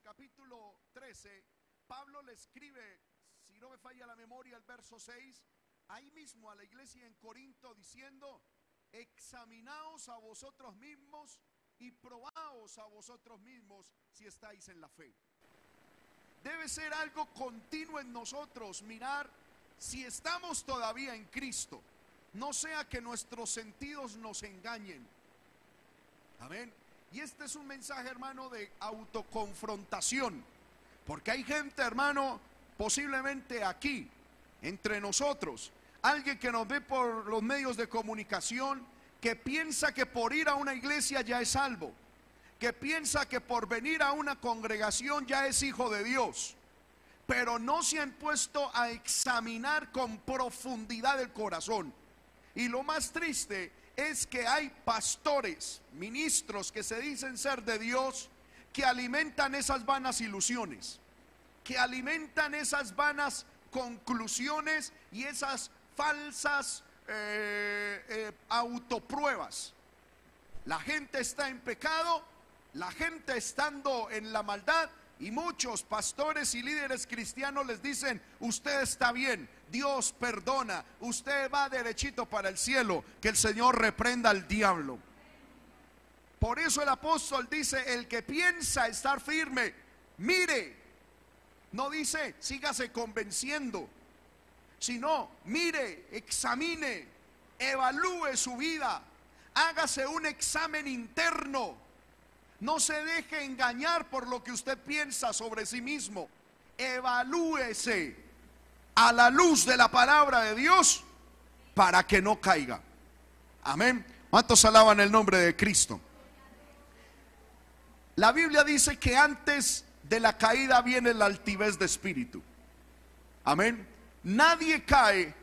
Capítulo 13, Pablo le escribe, si no me falla la memoria, el verso 6, ahí mismo a la iglesia en Corinto diciendo, examinaos a vosotros mismos y probaos a vosotros mismos si estáis en la fe. Debe ser algo continuo en nosotros mirar si estamos todavía en Cristo. No sea que nuestros sentidos nos engañen. Amén. Y este es un mensaje, hermano, de autoconfrontación. Porque hay gente, hermano, posiblemente aquí, entre nosotros, alguien que nos ve por los medios de comunicación, que piensa que por ir a una iglesia ya es salvo, que piensa que por venir a una congregación ya es hijo de Dios, pero no se han puesto a examinar con profundidad el corazón. Y lo más triste es que hay pastores, ministros que se dicen ser de Dios, que alimentan esas vanas ilusiones, que alimentan esas vanas conclusiones y esas falsas eh, eh, autopruebas. La gente está en pecado, la gente estando en la maldad y muchos pastores y líderes cristianos les dicen, usted está bien, Dios perdona, usted va derechito para el cielo, que el Señor reprenda al diablo. Por eso el apóstol dice, el que piensa estar firme, mire, no dice, sígase convenciendo, sino, mire, examine, evalúe su vida, hágase un examen interno. No se deje engañar por lo que usted piensa sobre sí mismo. Evalúese a la luz de la palabra de Dios para que no caiga. Amén. ¿Cuántos alaban el nombre de Cristo? La Biblia dice que antes de la caída viene la altivez de espíritu. Amén. Nadie cae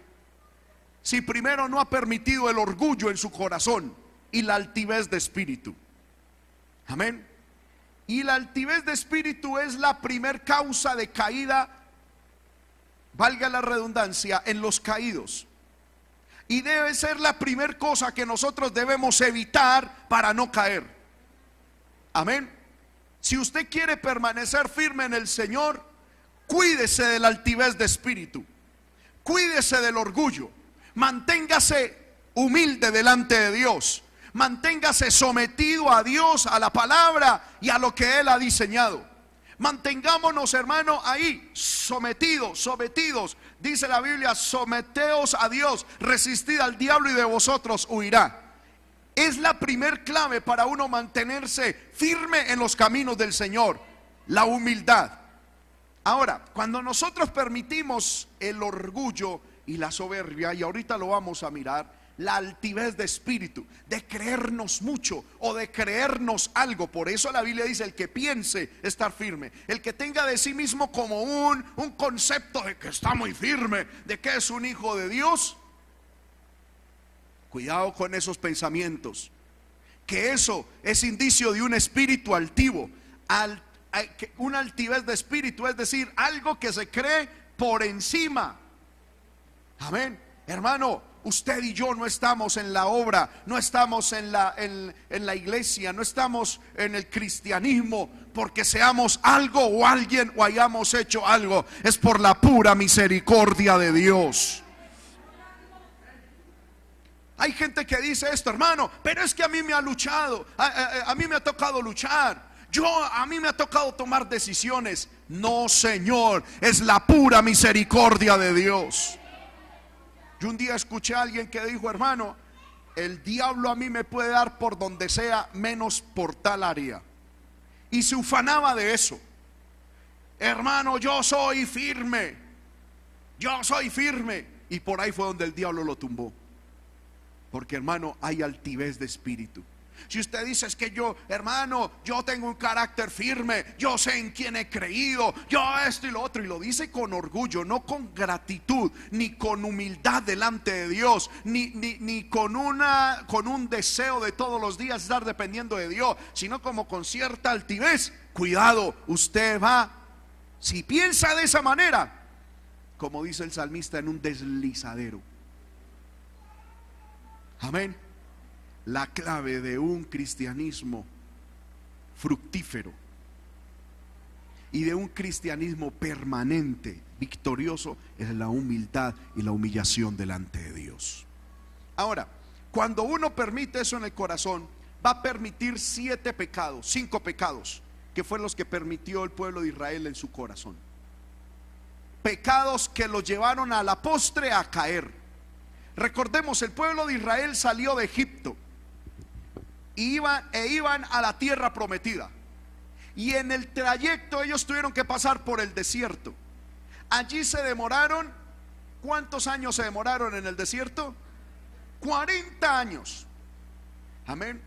si primero no ha permitido el orgullo en su corazón y la altivez de espíritu. Amén. Y la altivez de espíritu es la primer causa de caída valga la redundancia, en los caídos. Y debe ser la primera cosa que nosotros debemos evitar para no caer. Amén. Si usted quiere permanecer firme en el Señor, cuídese de la altivez de espíritu. Cuídese del orgullo. Manténgase humilde delante de Dios. Manténgase sometido a Dios, a la palabra y a lo que Él ha diseñado. Mantengámonos, hermano, ahí, sometidos, sometidos. Dice la Biblia, someteos a Dios, resistid al diablo y de vosotros huirá. Es la primer clave para uno mantenerse firme en los caminos del Señor, la humildad. Ahora, cuando nosotros permitimos el orgullo y la soberbia, y ahorita lo vamos a mirar, la altivez de espíritu, de creernos mucho o de creernos algo. Por eso la Biblia dice, el que piense estar firme, el que tenga de sí mismo como un, un concepto de que está muy firme, de que es un hijo de Dios. Cuidado con esos pensamientos, que eso es indicio de un espíritu altivo, una altivez de espíritu, es decir, algo que se cree por encima. Amén. Hermano, usted y yo no estamos en la obra, no estamos en la, en, la iglesia, no estamos en el cristianismo porque seamos algo o alguien o hayamos hecho algo. Es por la pura misericordia de Dios. Hay gente que dice esto, hermano, pero es que a mí me ha luchado, a, a mí me ha tocado luchar. Yo a mí me ha tocado tomar decisiones. No, Señor, es la pura misericordia de Dios. Yo un día escuché a alguien que dijo, hermano, el diablo a mí me puede dar por donde sea, menos por tal área. Y se ufanaba de eso. Hermano, yo soy firme. Yo soy firme. Y por ahí fue donde el diablo lo tumbó. Porque hermano, hay altivez de espíritu. Si usted dice es que yo, hermano, yo tengo un carácter firme, yo sé en quién he creído, yo esto y lo otro, y lo dice con orgullo, no con gratitud, ni con humildad delante de Dios, ni, ni, ni con, una, con un deseo de todos los días estar dependiendo de Dios, sino como con cierta altivez. Cuidado, usted va, si piensa de esa manera, como dice el salmista, en un deslizadero. Amén la clave de un cristianismo fructífero y de un cristianismo permanente, victorioso, es la humildad y la humillación delante de Dios. Ahora, cuando uno permite eso en el corazón, va a permitir siete pecados, cinco pecados, que fueron los que permitió el pueblo de Israel en su corazón. Pecados que lo llevaron a la postre a caer. Recordemos, el pueblo de Israel salió de Egipto iban, e iban a la tierra prometida. Y en el trayecto ellos tuvieron que pasar por el desierto. Allí se demoraron, ¿cuántos años se demoraron en el desierto? 40 años. Amén.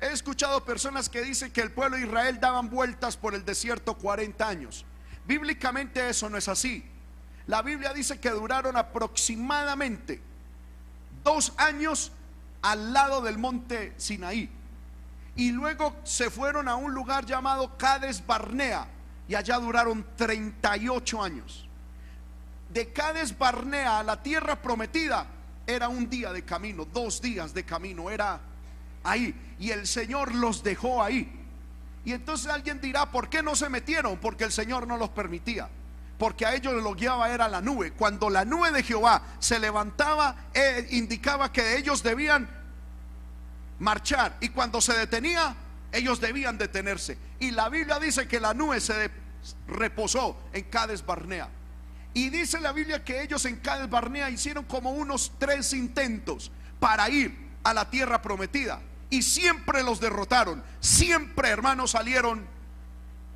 He escuchado personas que dicen que el pueblo de Israel daban vueltas por el desierto 40 años. Bíblicamente eso no es así. La Biblia dice que duraron aproximadamente dos años al lado del monte Sinaí. Y luego se fueron a un lugar llamado Cades Barnea y allá duraron 38 años. De Cades Barnea a la tierra prometida era un día de camino, dos días de camino, era ahí. Y el Señor los dejó ahí. Y entonces alguien dirá, ¿por qué no se metieron? Porque el Señor no los permitía. Porque a ellos lo guiaba era la nube. Cuando la nube de Jehová se levantaba, eh, indicaba que ellos debían marchar y cuando se detenía, ellos debían detenerse. Y la Biblia dice que la nube se reposó en Cades Barnea. Y dice la Biblia que ellos en Cades Barnea hicieron como unos tres intentos para ir a la tierra prometida. Y siempre los derrotaron. Siempre, hermanos, salieron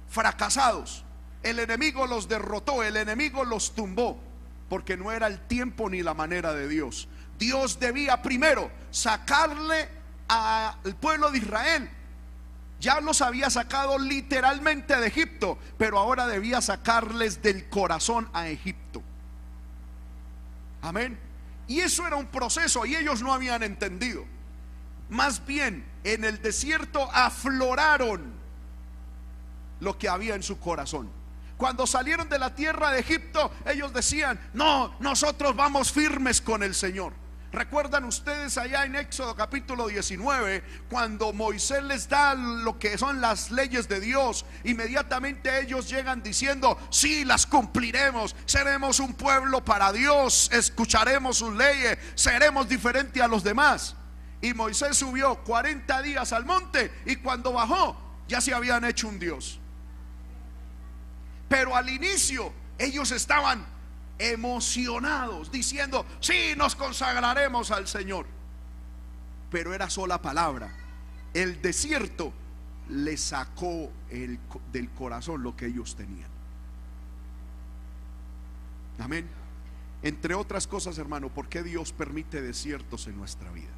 fracasados. El enemigo los derrotó, el enemigo los tumbó, porque no era el tiempo ni la manera de Dios. Dios debía primero sacarle al pueblo de Israel. Ya los había sacado literalmente de Egipto, pero ahora debía sacarles del corazón a Egipto. Amén. Y eso era un proceso y ellos no habían entendido. Más bien, en el desierto afloraron lo que había en su corazón. Cuando salieron de la tierra de Egipto, ellos decían, no, nosotros vamos firmes con el Señor. ¿Recuerdan ustedes allá en Éxodo capítulo 19 cuando Moisés les da lo que son las leyes de Dios? Inmediatamente ellos llegan diciendo, sí, las cumpliremos, seremos un pueblo para Dios, escucharemos sus leyes, seremos diferentes a los demás. Y Moisés subió 40 días al monte y cuando bajó ya se habían hecho un Dios. Pero al inicio ellos estaban emocionados, diciendo, sí, nos consagraremos al Señor. Pero era sola palabra. El desierto le sacó el, del corazón lo que ellos tenían. Amén. Entre otras cosas, hermano, ¿por qué Dios permite desiertos en nuestra vida?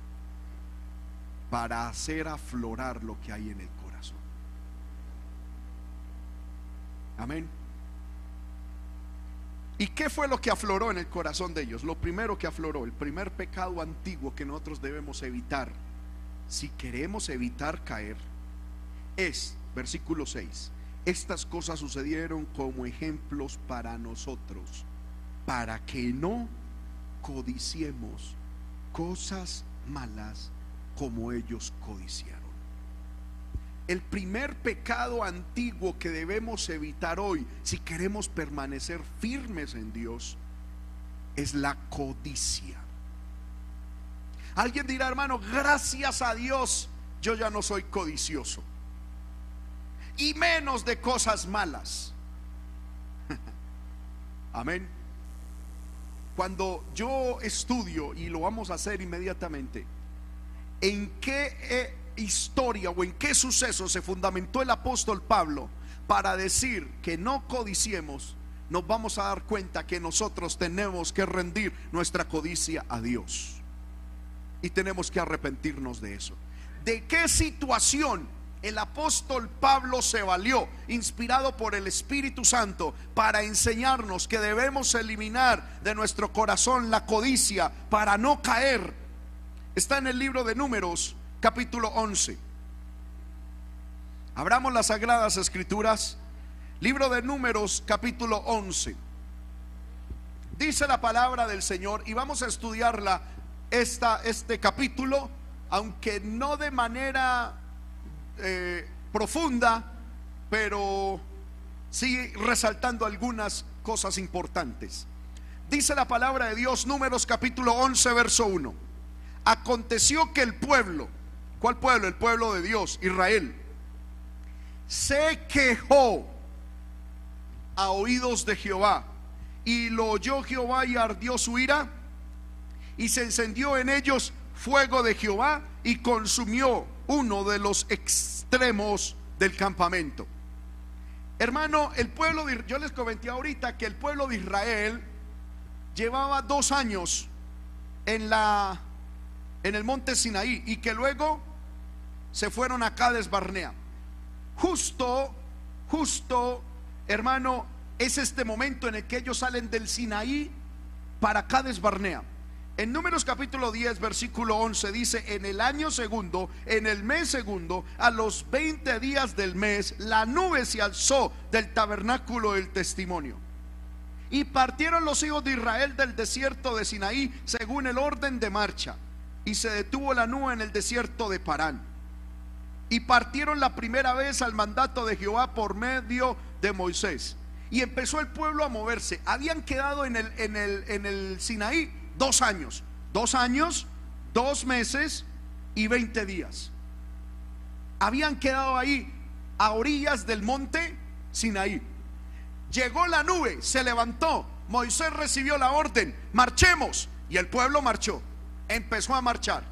Para hacer aflorar lo que hay en el corazón. Amén. ¿Y qué fue lo que afloró en el corazón de ellos? Lo primero que afloró, el primer pecado antiguo que nosotros debemos evitar, si queremos evitar caer, es, versículo 6, estas cosas sucedieron como ejemplos para nosotros, para que no codiciemos cosas malas como ellos codiciaron. El primer pecado antiguo que debemos evitar hoy, si queremos permanecer firmes en Dios, es la codicia. Alguien dirá, hermano, gracias a Dios, yo ya no soy codicioso. Y menos de cosas malas. Amén. Cuando yo estudio, y lo vamos a hacer inmediatamente, ¿en qué historia o en qué suceso se fundamentó el apóstol Pablo para decir que no codiciemos, nos vamos a dar cuenta que nosotros tenemos que rendir nuestra codicia a Dios. Y tenemos que arrepentirnos de eso. ¿De qué situación el apóstol Pablo se valió, inspirado por el Espíritu Santo, para enseñarnos que debemos eliminar de nuestro corazón la codicia para no caer? Está en el libro de números capítulo 11. Abramos las sagradas escrituras, libro de números capítulo 11. Dice la palabra del Señor y vamos a estudiarla esta, este capítulo, aunque no de manera eh, profunda, pero sigue resaltando algunas cosas importantes. Dice la palabra de Dios, números capítulo 11, verso 1. Aconteció que el pueblo, ¿cuál pueblo? El pueblo de Dios, Israel, se quejó a oídos de Jehová. Y lo oyó Jehová y ardió su ira. Y se encendió en ellos fuego de Jehová y consumió uno de los extremos del campamento. Hermano, el pueblo de, yo les comenté ahorita que el pueblo de Israel llevaba dos años en la en el monte Sinaí y que luego se fueron a Cades Barnea. Justo, justo, hermano, es este momento en el que ellos salen del Sinaí para Cades Barnea. En Números capítulo 10, versículo 11 dice, en el año segundo, en el mes segundo, a los 20 días del mes, la nube se alzó del tabernáculo del testimonio. Y partieron los hijos de Israel del desierto de Sinaí según el orden de marcha. Y se detuvo la nube en el desierto de Parán. Y partieron la primera vez al mandato de Jehová por medio de Moisés. Y empezó el pueblo a moverse. Habían quedado en el, en el, en el Sinaí dos años. Dos años, dos meses y veinte días. Habían quedado ahí a orillas del monte Sinaí. Llegó la nube, se levantó. Moisés recibió la orden, marchemos. Y el pueblo marchó. Empezó a marchar.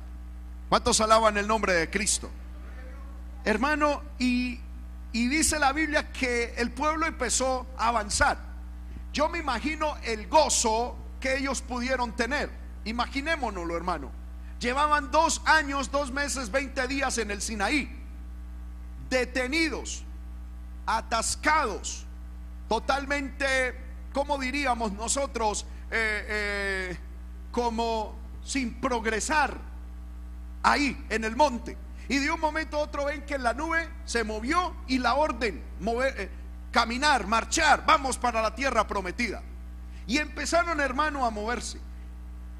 ¿Cuántos alaban el nombre de Cristo? Hermano, y, y dice la Biblia que el pueblo empezó a avanzar. Yo me imagino el gozo que ellos pudieron tener. Imaginémonoslo, hermano. Llevaban dos años, dos meses, veinte días en el Sinaí, detenidos, atascados, totalmente, como diríamos nosotros, eh, eh, como sin progresar ahí en el monte. Y de un momento a otro ven que la nube se movió y la orden, mover, eh, caminar, marchar, vamos para la tierra prometida. Y empezaron, hermano, a moverse.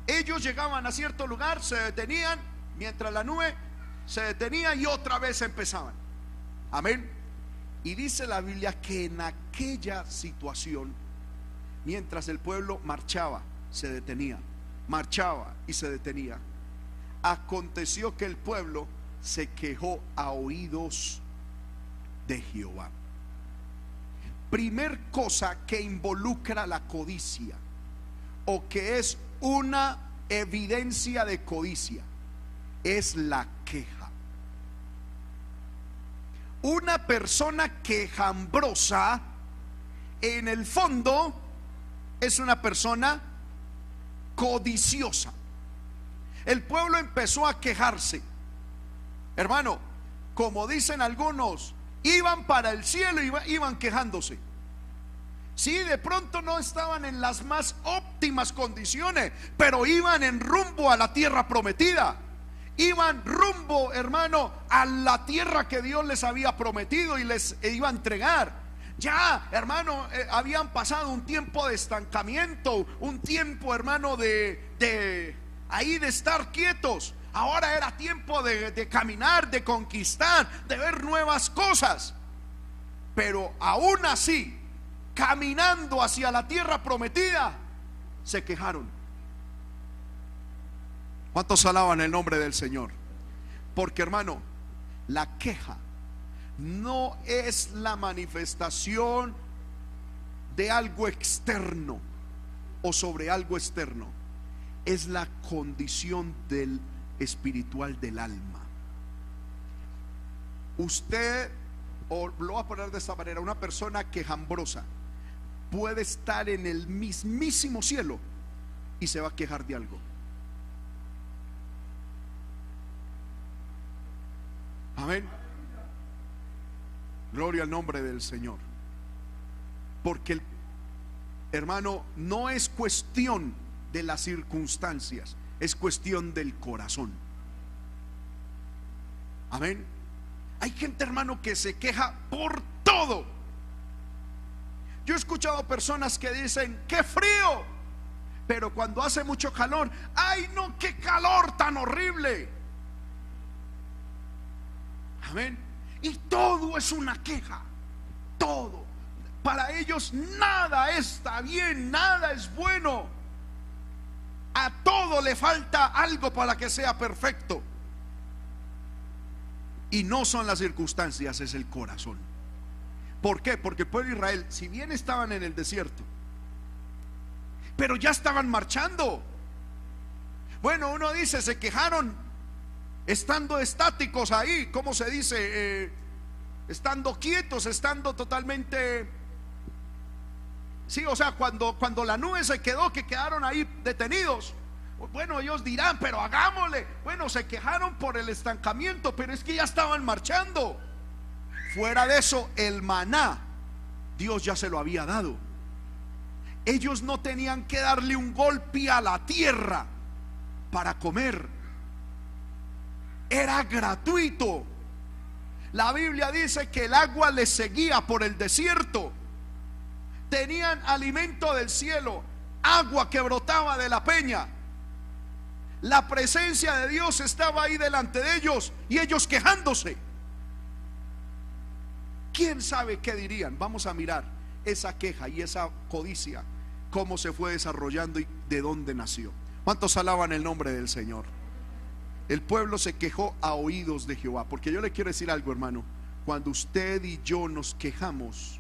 Ellos llegaban a cierto lugar, se detenían, mientras la nube se detenía y otra vez empezaban. Amén. Y dice la Biblia que en aquella situación, mientras el pueblo marchaba, se detenía, marchaba y se detenía, aconteció que el pueblo se quejó a oídos de Jehová primer cosa que involucra la codicia o que es una evidencia de codicia es la queja. Una persona quejambrosa en el fondo es una persona codiciosa. El pueblo empezó a quejarse. Hermano, como dicen algunos, Iban para el cielo y iban quejándose. Sí, de pronto no estaban en las más óptimas condiciones, pero iban en rumbo a la tierra prometida. Iban rumbo, hermano, a la tierra que Dios les había prometido y les iba a entregar. Ya, hermano, eh, habían pasado un tiempo de estancamiento, un tiempo, hermano, de, de ahí de estar quietos. Ahora era tiempo de, caminar, de conquistar, de ver nuevas cosas. Pero aún así, caminando hacia la tierra prometida, se quejaron. ¿Cuántos alaban el nombre del Señor? Porque hermano, la queja no es la manifestación de algo externo o sobre algo externo. Es la condición del espiritual del alma. Usted, lo voy a poner de esta manera, una persona quejambrosa puede estar en el mismísimo cielo y se va a quejar de algo. Amén. Gloria al nombre del Señor. Porque el hermano no es cuestión de las circunstancias, es cuestión del corazón. Amén. Hay gente, hermano, que se queja por todo. Yo he escuchado personas que dicen, qué frío. Pero cuando hace mucho calor, ay no, qué calor tan horrible. Amén. Y todo es una queja. Todo. Para ellos nada está bien, nada es bueno. A todo le falta algo para que sea perfecto. Y no son las circunstancias, es el corazón. ¿Por qué? Porque el pueblo de Israel, si bien estaban en el desierto, pero ya estaban marchando. Bueno, uno dice, se quejaron estando estáticos ahí, ¿cómo se dice? Eh, estando quietos, estando totalmente... Sí, o sea, cuando, cuando la nube se quedó, que quedaron ahí detenidos. Bueno, ellos dirán, pero hagámosle. Bueno, se quejaron por el estancamiento, pero es que ya estaban marchando. Fuera de eso, el maná, Dios ya se lo había dado. Ellos no tenían que darle un golpe a la tierra para comer. Era gratuito. La Biblia dice que el agua les seguía por el desierto. Tenían alimento del cielo, agua que brotaba de la peña. La presencia de Dios estaba ahí delante de ellos y ellos quejándose. ¿Quién sabe qué dirían? Vamos a mirar esa queja y esa codicia, cómo se fue desarrollando y de dónde nació. ¿Cuántos alaban el nombre del Señor? El pueblo se quejó a oídos de Jehová. Porque yo le quiero decir algo, hermano. Cuando usted y yo nos quejamos,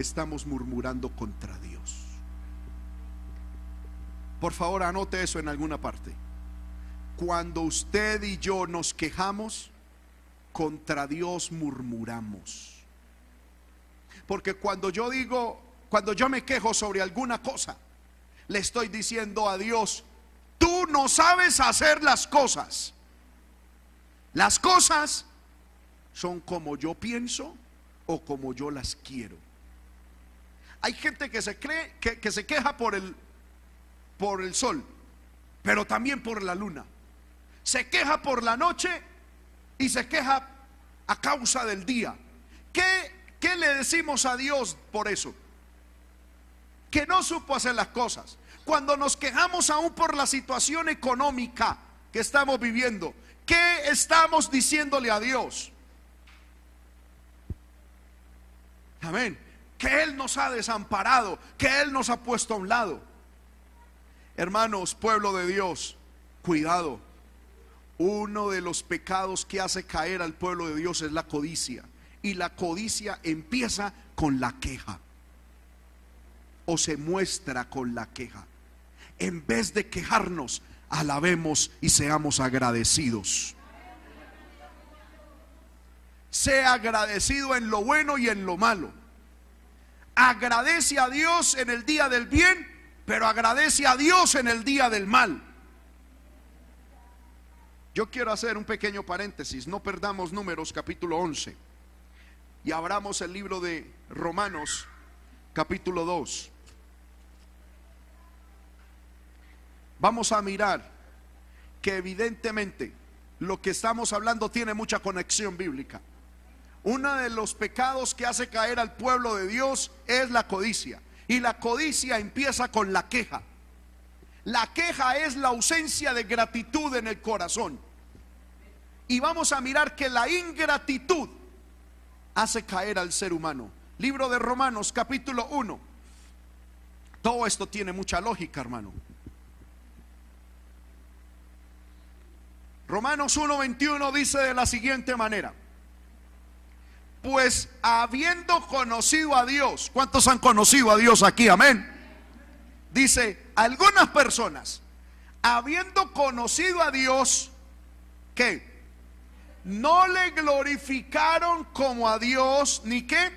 estamos murmurando contra Dios. Por favor, anote eso en alguna parte. Cuando usted y yo nos quejamos, contra Dios murmuramos. Porque cuando yo digo, cuando yo me quejo sobre alguna cosa, le estoy diciendo a Dios, tú no sabes hacer las cosas. Las cosas son como yo pienso o como yo las quiero. Hay gente que se cree que, se queja por el por el sol, pero también por la luna. Se queja por la noche y se queja a causa del día. ¿Qué, qué le decimos a Dios por eso? Que no supo hacer las cosas. Cuando nos quejamos aún por la situación económica que estamos viviendo, ¿qué estamos diciéndole a Dios? Amén. Que Él nos ha desamparado, que Él nos ha puesto a un lado. Hermanos, pueblo de Dios, cuidado. Uno de los pecados que hace caer al pueblo de Dios es la codicia. Y la codicia empieza con la queja. O se muestra con la queja. En vez de quejarnos, alabemos y seamos agradecidos. Sea agradecido en lo bueno y en lo malo. Agradece a Dios en el día del bien pero agradece a Dios en el día del mal. Yo quiero hacer un pequeño paréntesis, no perdamos números capítulo 11 y abramos el libro de Romanos capítulo 2. Vamos a mirar que evidentemente lo que estamos hablando tiene mucha conexión bíblica. Uno de los pecados que hace caer al pueblo de Dios es la codicia. Y la codicia empieza con la queja. La queja es la ausencia de gratitud en el corazón. Y vamos a mirar que la ingratitud hace caer al ser humano. Libro de Romanos capítulo 1. Todo esto tiene mucha lógica, hermano. Romanos 1:21 dice de la siguiente manera: pues habiendo conocido a Dios, ¿cuántos han conocido a Dios aquí? Amén. Dice, algunas personas, habiendo conocido a Dios, ¿qué? No le glorificaron como a Dios, ni qué,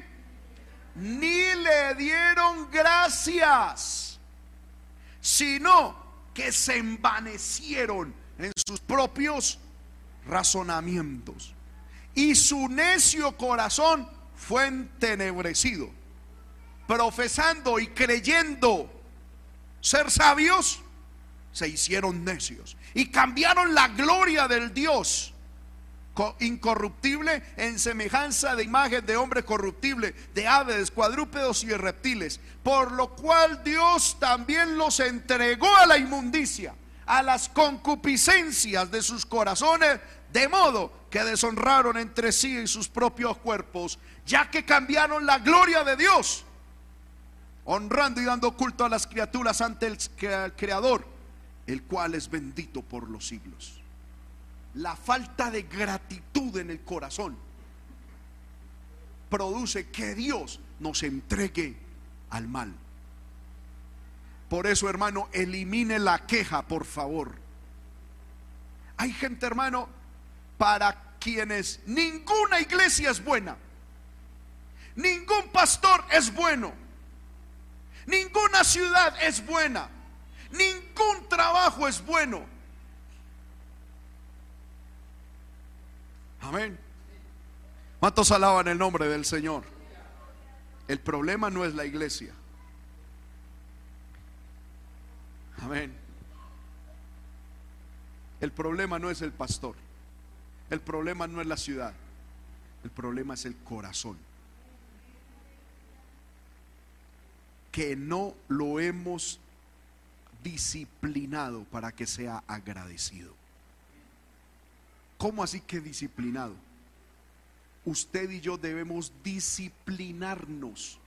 ni le dieron gracias, sino que se envanecieron en sus propios razonamientos y su necio corazón fue entenebrecido. Profesando y creyendo ser sabios, se hicieron necios y cambiaron la gloria del Dios incorruptible en semejanza de imagen de hombre corruptible, de aves, cuadrúpedos y de reptiles, por lo cual Dios también los entregó a la inmundicia, a las concupiscencias de sus corazones, De modo que deshonraron entre sí en sus propios cuerpos, ya que cambiaron la gloria de Dios, honrando y dando culto a las criaturas ante el Creador, el cual es bendito por los siglos. La falta de gratitud en el corazón produce que Dios nos entregue al mal. Por eso, hermano, elimine la queja, por favor. Hay gente, hermano, para quienes ninguna iglesia es buena. Ningún pastor es bueno. Ninguna ciudad es buena. Ningún trabajo es bueno. Amén. ¿Cuántos alaban el nombre del Señor? El problema no es la iglesia. Amén. El problema no es el pastor. El problema no es la ciudad. El problema es el corazón. Que no lo hemos disciplinado para que sea agradecido. ¿Cómo así que disciplinado? Usted y yo debemos disciplinarnos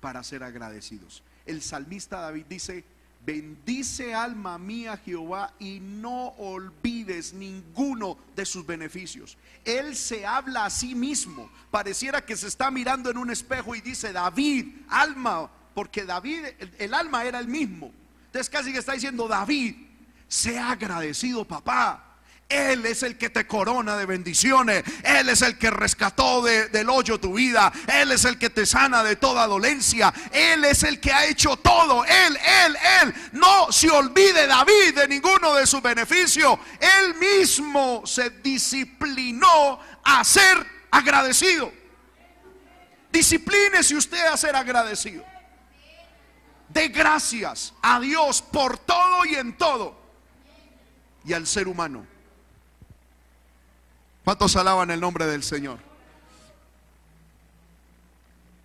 para ser agradecidos. El salmista David dice, Bendice alma mía Jehová y no olvides ninguno de sus beneficios. Él se habla a sí mismo. Pareciera que se está mirando en un espejo y dice, David, alma, porque David, el, alma era el mismo. Entonces casi que está diciendo, David, sea agradecido papá. Él es el que te corona de bendiciones. Él es el que rescató del hoyo tu vida. Él es el que te sana de toda dolencia. Él es el que ha hecho todo. Él, él, él. No se olvide David de ninguno de sus beneficios. Él mismo se disciplinó a ser agradecido. Disciplínese usted a ser agradecido. De gracias a Dios por todo y en todo. Y al ser humano. ¿Cuántos alaban el nombre del Señor?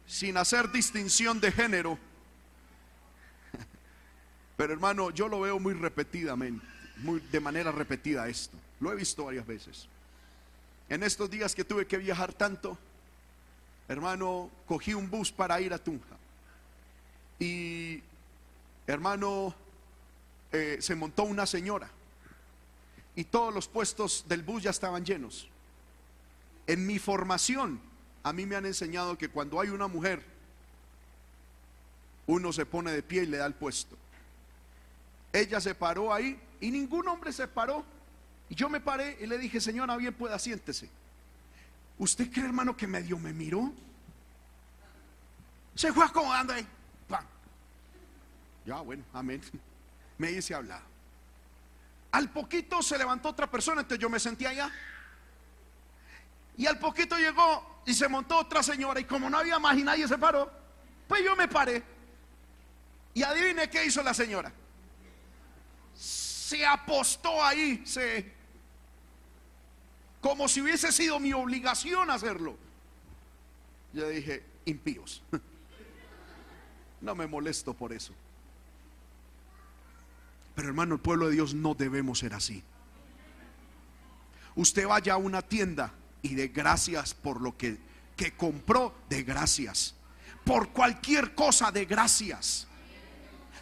Sin hacer distinción de género. Pero hermano, yo lo veo muy repetidamente, muy de manera repetida esto. Lo he visto varias veces. En estos días que tuve que viajar tanto, hermano, cogí un bus para ir a Tunja. Y, hermano, eh, se montó una señora. Y todos los puestos del bus ya estaban llenos. En mi formación, a mí me han enseñado que cuando hay una mujer, uno se pone de pie y le da el puesto. Ella se paró ahí y ningún hombre se paró. Y yo me paré y le dije, señora, bien pueda, siéntese. ¿Usted cree, hermano, que medio me miró? Se fue acomodando ahí. Ya, bueno, amén. Me hice hablar. Al poquito se levantó otra persona, entonces yo me sentí allá. Y al poquito llegó y se montó otra señora y como no había más y nadie se paró, pues yo me paré. Y adivine qué hizo la señora. Se apostó ahí, se como si hubiese sido mi obligación hacerlo. Yo dije, impíos. No me molesto por eso. Pero hermano, el pueblo de Dios no debemos ser así. Usted vaya a una tienda y de gracias por lo que, que compró, de gracias. Por cualquier cosa, de gracias.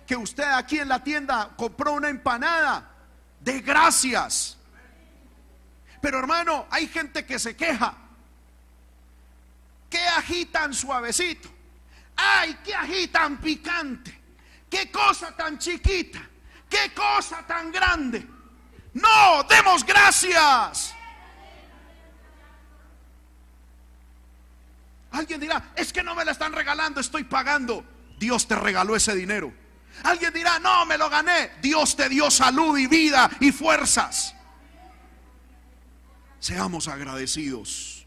Que usted aquí en la tienda compró una empanada, de gracias. Pero hermano, hay gente que se queja. Que agitan suavecito. Ay, que agitan picante. Qué cosa tan chiquita. Qué cosa tan grande. No, demos gracias. Alguien dirá, es que no me la están regalando, estoy pagando. Dios te regaló ese dinero. Alguien dirá, no, me lo gané. Dios te dio salud y vida y fuerzas. Seamos agradecidos.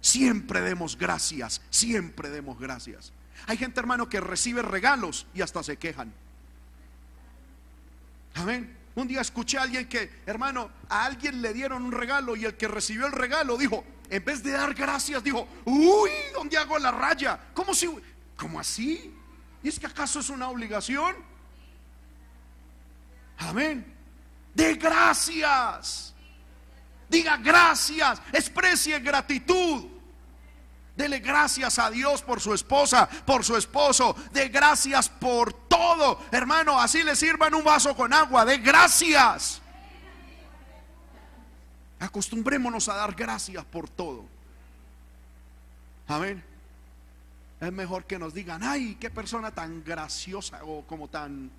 Siempre demos gracias, siempre demos gracias. Hay gente, hermano, que recibe regalos y hasta se quejan. Amén. Un día escuché a alguien que, hermano, a alguien le dieron un regalo y el que recibió el regalo dijo, en vez de dar gracias, dijo, uy, ¿dónde hago la raya? ¿Cómo si, cómo así? ¿Y es que acaso es una obligación? Amén. De gracias. Diga gracias, exprese gratitud. Dele gracias a Dios por su esposa, por su esposo. De gracias por todo. Hermano, así le sirvan un vaso con agua. De gracias. Acostumbrémonos a dar gracias por todo. Amén. Es mejor que nos digan, ay, qué persona tan graciosa o como tan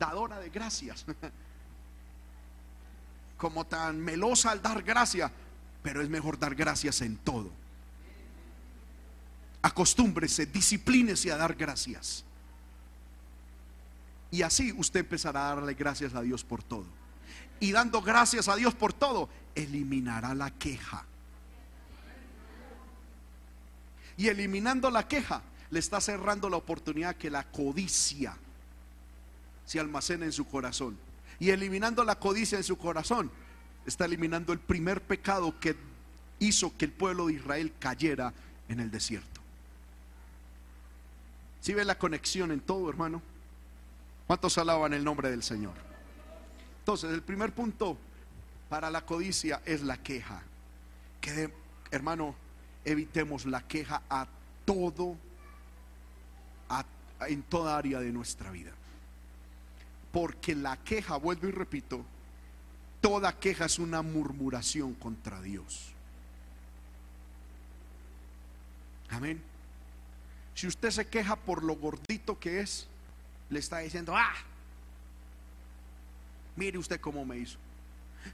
dadora de gracias. como tan melosa al dar gracias. Pero es mejor dar gracias en todo. Acostúmbrese, disciplínese a dar gracias. Y así usted empezará a darle gracias a Dios por todo. Y dando gracias a Dios por todo, eliminará la queja. Y eliminando la queja, le está cerrando la oportunidad que la codicia se almacena en su corazón. Y eliminando la codicia en su corazón, está eliminando el primer pecado que hizo que el pueblo de Israel cayera en el desierto. Si ¿Sí ve la conexión en todo, hermano? ¿Cuántos alaban el nombre del Señor? Entonces, el primer punto para la codicia es la queja. Que, hermano, evitemos la queja a todo, en toda área de nuestra vida. Porque la queja, vuelvo y repito, toda queja es una murmuración contra Dios. Amén. Si usted se queja por lo gordito que es, le está diciendo, ah, mire usted cómo me hizo.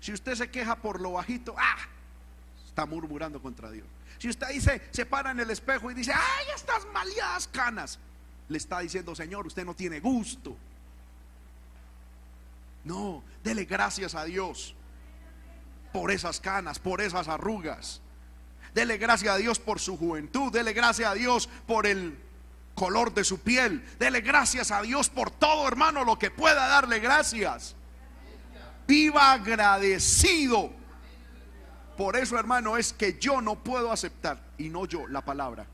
Si usted se queja por lo bajito, ah, está murmurando contra Dios. Si usted dice, se para en el espejo y dice, ay, estas maleadas canas, le está diciendo, Señor, usted no tiene gusto. No, dele gracias a Dios por esas canas, por esas arrugas. Dele gracias a Dios por su juventud. Dele gracias a Dios por el color de su piel. Dele gracias a Dios por todo, hermano, lo que pueda darle gracias. Viva agradecido. Por eso, hermano, es que yo no puedo aceptar, y no yo, la palabra,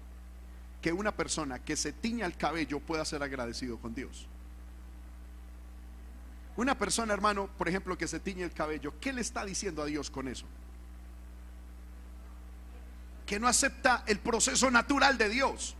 que una persona que se tiña el cabello pueda ser agradecido con Dios. Una persona, hermano, por ejemplo, que se tiñe el cabello, ¿qué le está diciendo a Dios con eso? Que no acepta el proceso natural de Dios.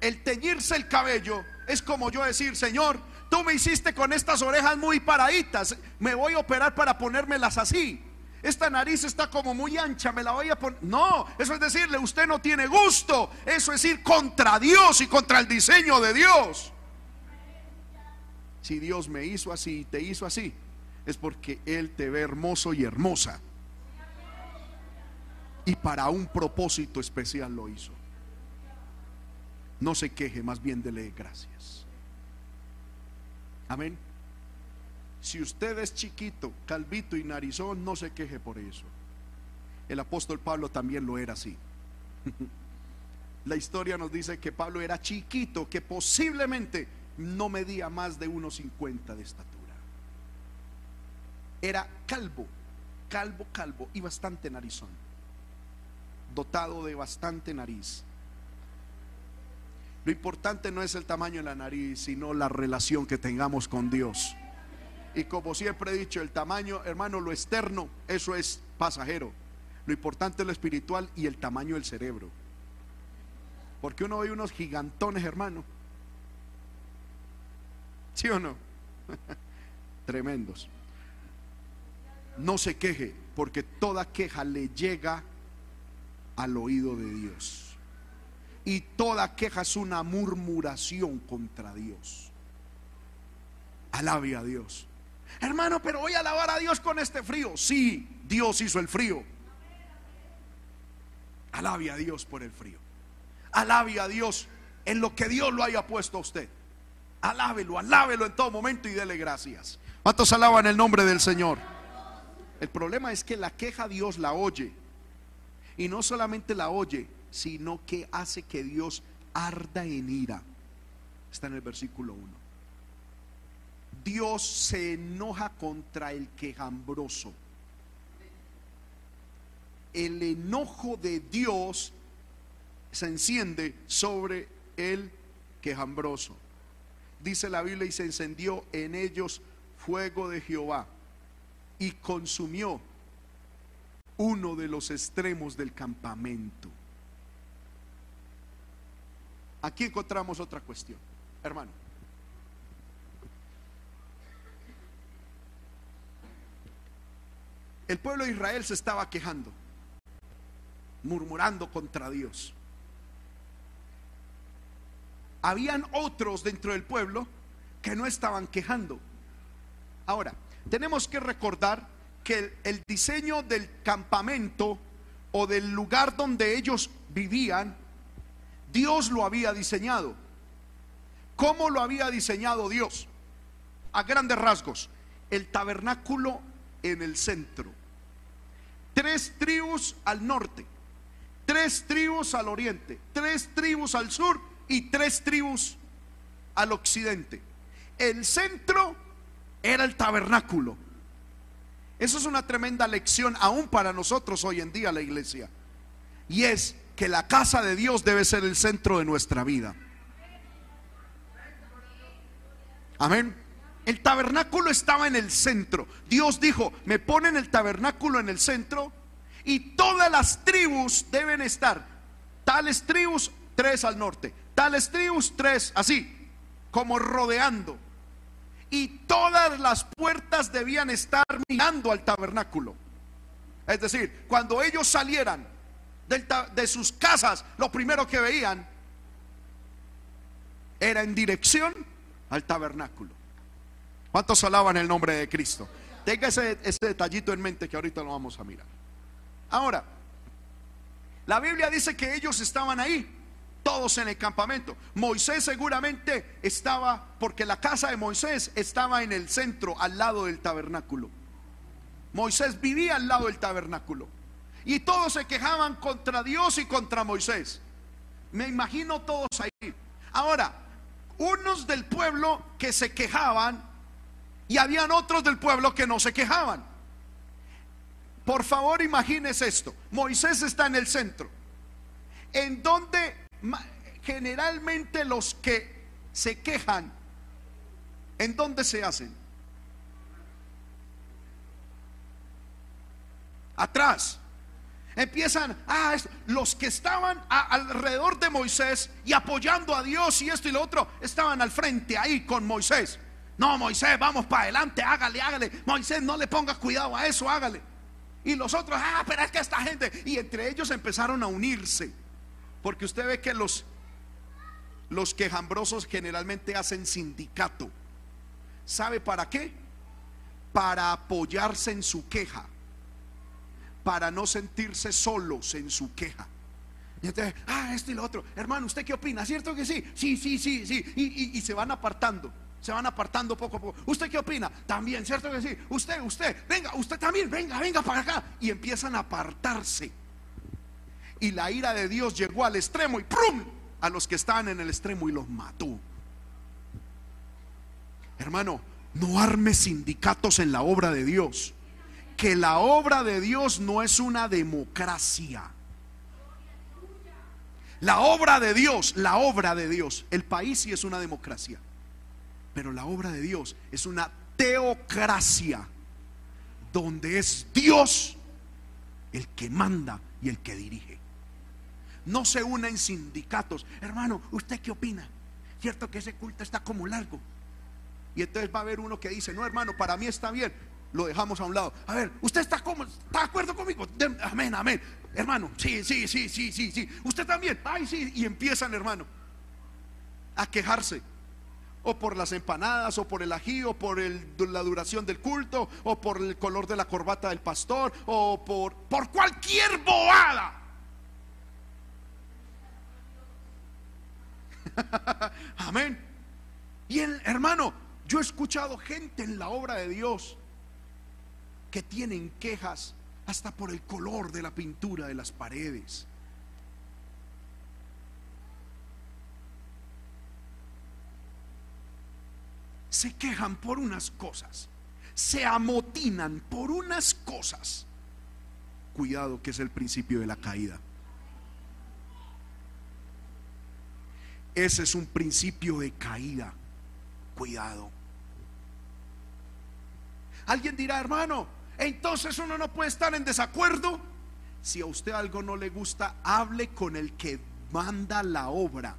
El teñirse el cabello es como yo decir, Señor, tú me hiciste con estas orejas muy paraditas, me voy a operar para ponérmelas así. Esta nariz está como muy ancha, me la voy a poner. No, eso es decirle, usted no tiene gusto. Eso es ir contra Dios y contra el diseño de Dios. Si Dios me hizo así y te hizo así, es porque Él te ve hermoso y hermosa. Y para un propósito especial lo hizo. No se queje, más bien dele gracias. Amén. Si usted es chiquito, calvito y narizón, no se queje por eso. El apóstol Pablo también lo era así. La historia nos dice que Pablo era chiquito, que posiblemente no medía más de 1,50 de estatura. Era calvo, calvo, calvo y bastante narizón. Dotado de bastante nariz. Lo importante no es el tamaño de la nariz, sino la relación que tengamos con Dios. Y como siempre he dicho, el tamaño, hermano, lo externo, eso es pasajero. Lo importante es lo espiritual y el tamaño del cerebro. Porque uno ve unos gigantones, hermano. ¿Sí o no? Tremendos. No se queje, porque toda queja le llega al oído de Dios. Y toda queja es una murmuración contra Dios. Alabe a Dios. Hermano, pero voy a alabar a Dios con este frío. Sí, Dios hizo el frío. Alabe a Dios por el frío. Alabe a Dios en lo que Dios lo haya puesto a usted. Alábelo, alábelo en todo momento y dele gracias. ¿Cuántos alaban el nombre del Señor? El problema es que la queja Dios la oye. Y no solamente la oye, sino que hace que Dios arda en ira. Está en el versículo 1. Dios se enoja contra el quejambroso. El enojo de Dios se enciende sobre el quejambroso. Dice la Biblia y se encendió en ellos fuego de Jehová y consumió uno de los extremos del campamento. Aquí encontramos otra cuestión, hermano. El pueblo de Israel se estaba quejando, murmurando contra Dios. Habían otros dentro del pueblo que no estaban quejando. Ahora, tenemos que recordar que el, diseño del campamento o del lugar donde ellos vivían, Dios lo había diseñado. ¿Cómo lo había diseñado Dios? A grandes rasgos, el tabernáculo en el centro. Tres tribus al norte, tres tribus al oriente, tres tribus al sur y tres tribus al occidente. El centro era el tabernáculo. Eso es una tremenda lección aún para nosotros hoy en día, la iglesia. Y es que la casa de Dios debe ser el centro de nuestra vida. Amén. El tabernáculo estaba en el centro. Dios dijo, me ponen el tabernáculo en el centro y todas las tribus deben estar. Tales tribus, tres al norte. Tales tribus, tres, así, como rodeando y todas las puertas debían estar mirando al tabernáculo. Es decir, cuando ellos salieran de sus casas, lo primero que veían era en dirección al tabernáculo. ¿Cuántos alaban el nombre de Cristo? Tenga ese, ese detallito en mente que ahorita lo vamos a mirar. Ahora, la Biblia dice que ellos estaban ahí todos en el campamento. Moisés seguramente estaba, porque la casa de Moisés estaba en el centro, al lado del tabernáculo. Moisés vivía al lado del tabernáculo. Y todos se quejaban contra Dios y contra Moisés. Me imagino todos ahí. Ahora, unos del pueblo que se quejaban y habían otros del pueblo que no se quejaban. Por favor, imagínese esto. Moisés está en el centro. En donde generalmente los que se quejan, ¿en dónde se hacen? Atrás. Empiezan, ah, los que estaban alrededor de Moisés y apoyando a Dios y esto y lo otro, estaban al frente ahí con Moisés. No, Moisés, vamos para adelante, hágale, hágale. Moisés, no le ponga cuidado a eso, hágale. Y los otros, ah, pero es que esta gente, y entre ellos empezaron a unirse. Porque usted ve que los, los quejambrosos generalmente hacen sindicato. ¿Sabe para qué? Para apoyarse en su queja. Para no sentirse solos en su queja. Y entonces, ah, esto y lo otro. Hermano, ¿usted qué opina? ¿Cierto que sí? Sí, sí, sí, sí. Y, y se van apartando. Se van apartando poco a poco. ¿Usted qué opina? También, ¿cierto que sí? Usted, usted, venga, usted también, venga, venga para acá. Y empiezan a apartarse y la ira de Dios llegó al extremo y ¡prum! a los que estaban en el extremo y los mató. Hermano, no arme sindicatos en la obra de Dios. Que la obra de Dios no es una democracia. La obra de Dios, la obra de Dios. El país sí es una democracia. Pero la obra de Dios es una teocracia. Donde es Dios el que manda y el que dirige no se una en sindicatos. Hermano, ¿usted qué opina? Cierto que ese culto está como largo. Y entonces va a haber uno que dice, no hermano, para mí está bien. Lo dejamos a un lado. A ver, ¿usted está como, está de acuerdo conmigo? amén, amén. Hermano, sí, sí, sí, sí, sí, sí. Usted también. Ay, sí. Y empiezan, hermano, a quejarse. O por las empanadas, o por el ají, o por la duración del culto, o por el color de la corbata del pastor, o por, por cualquier boada. Amén. Y el, hermano, yo he escuchado gente en la obra de Dios que tienen quejas hasta por el color de la pintura de las paredes. Se quejan por unas cosas, se amotinan por unas cosas. Cuidado que es el principio de la caída. Ese es un principio de caída. Cuidado. Alguien dirá, hermano, entonces uno no puede estar en desacuerdo Si a usted algo no le gusta, hable con el que manda la obra.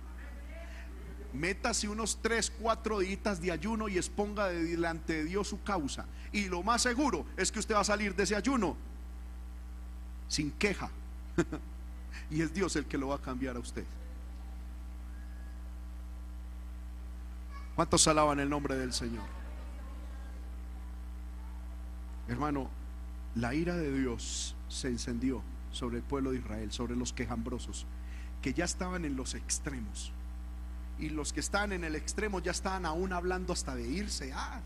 Métase unos 3, 4 días de ayuno y exponga delante de Dios su causa. Y lo más seguro es que usted va a salir de ese ayuno sin queja. y es Dios el que lo va a cambiar a usted. ¿Cuántos alaban el nombre del Señor? Hermano, la ira de Dios se encendió sobre el pueblo de Israel, sobre los quejambrosos, que ya estaban en los extremos. Y los que están en el extremo ya estaban aún hablando hasta de irse. Ah,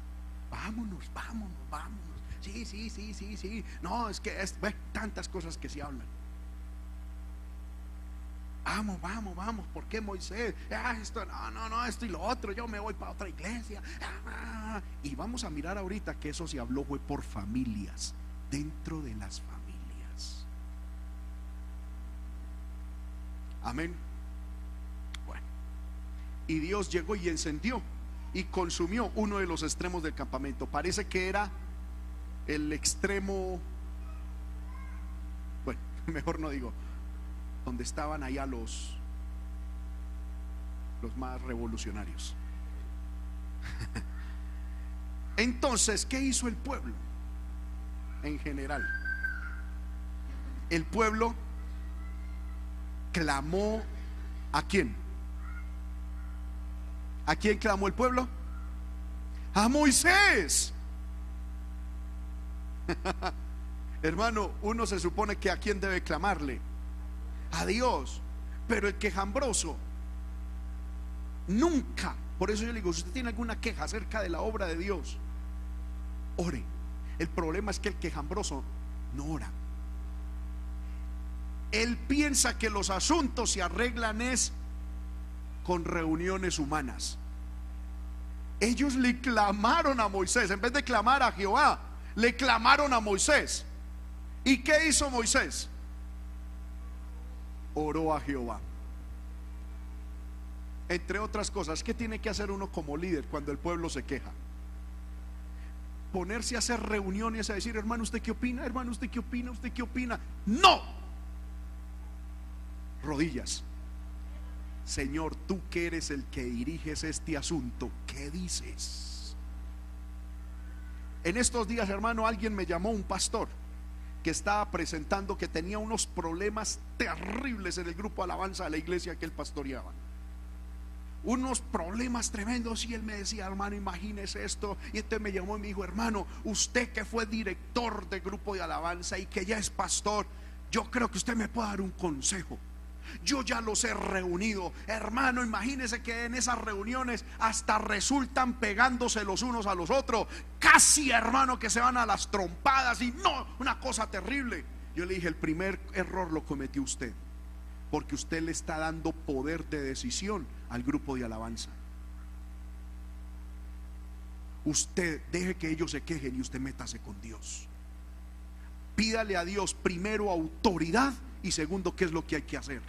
vámonos, vámonos, vámonos. Sí, sí, sí, sí, sí. No, es que es tantas cosas que se hablan. Vamos, vamos, vamos. ¿Por qué Moisés? Ah, esto, no, no, no, esto y lo otro. Yo me voy para otra iglesia. Ah, y vamos a mirar ahorita que eso se habló fue por familias, dentro de las familias. Amén. Bueno. Y Dios llegó y encendió y consumió uno de los extremos del campamento. Parece que era el extremo, bueno, mejor no digo, donde estaban allá los, los más revolucionarios. Entonces, ¿qué hizo el pueblo? En general, el pueblo clamó a quién? ¿A quién clamó el pueblo? A Moisés. Hermano, uno se supone que a quién debe clamarle a Dios. Pero el quejambroso nunca, por eso yo le digo, si usted tiene alguna queja acerca de la obra de Dios, ore. El problema es que el quejambroso no ora. Él piensa que los asuntos se arreglan es con reuniones humanas. Ellos le clamaron a Moisés, en vez de clamar a Jehová, le clamaron a Moisés. ¿Y qué hizo Moisés? Oró a Jehová. Entre otras cosas, ¿qué tiene que hacer uno como líder cuando el pueblo se queja? Ponerse a hacer reuniones a decir, hermano, ¿usted qué opina? Hermano, ¿usted qué opina? ¿Usted qué opina? No. Rodillas. Señor, tú que eres el que diriges este asunto, ¿qué dices? En estos días, hermano, alguien me llamó un pastor que estaba presentando que tenía unos problemas terribles en el grupo alabanza de la iglesia que él pastoreaba. Unos problemas tremendos y él me decía, hermano, imagínese esto. Y entonces me llamó y me dijo, hermano, usted que fue director del grupo de alabanza y que ya es pastor, yo creo que usted me puede dar un consejo. Yo ya los he reunido. Hermano, imagínese que en esas reuniones hasta resultan pegándose los unos a los otros. Casi, hermano, que se van a las trompadas y no, una cosa terrible. Yo le dije, el primer error lo cometió usted. Porque usted le está dando poder de decisión al grupo de alabanza. Usted deje que ellos se quejen y usted métase con Dios. Pídale a Dios primero autoridad y segundo qué es lo que hay que hacer.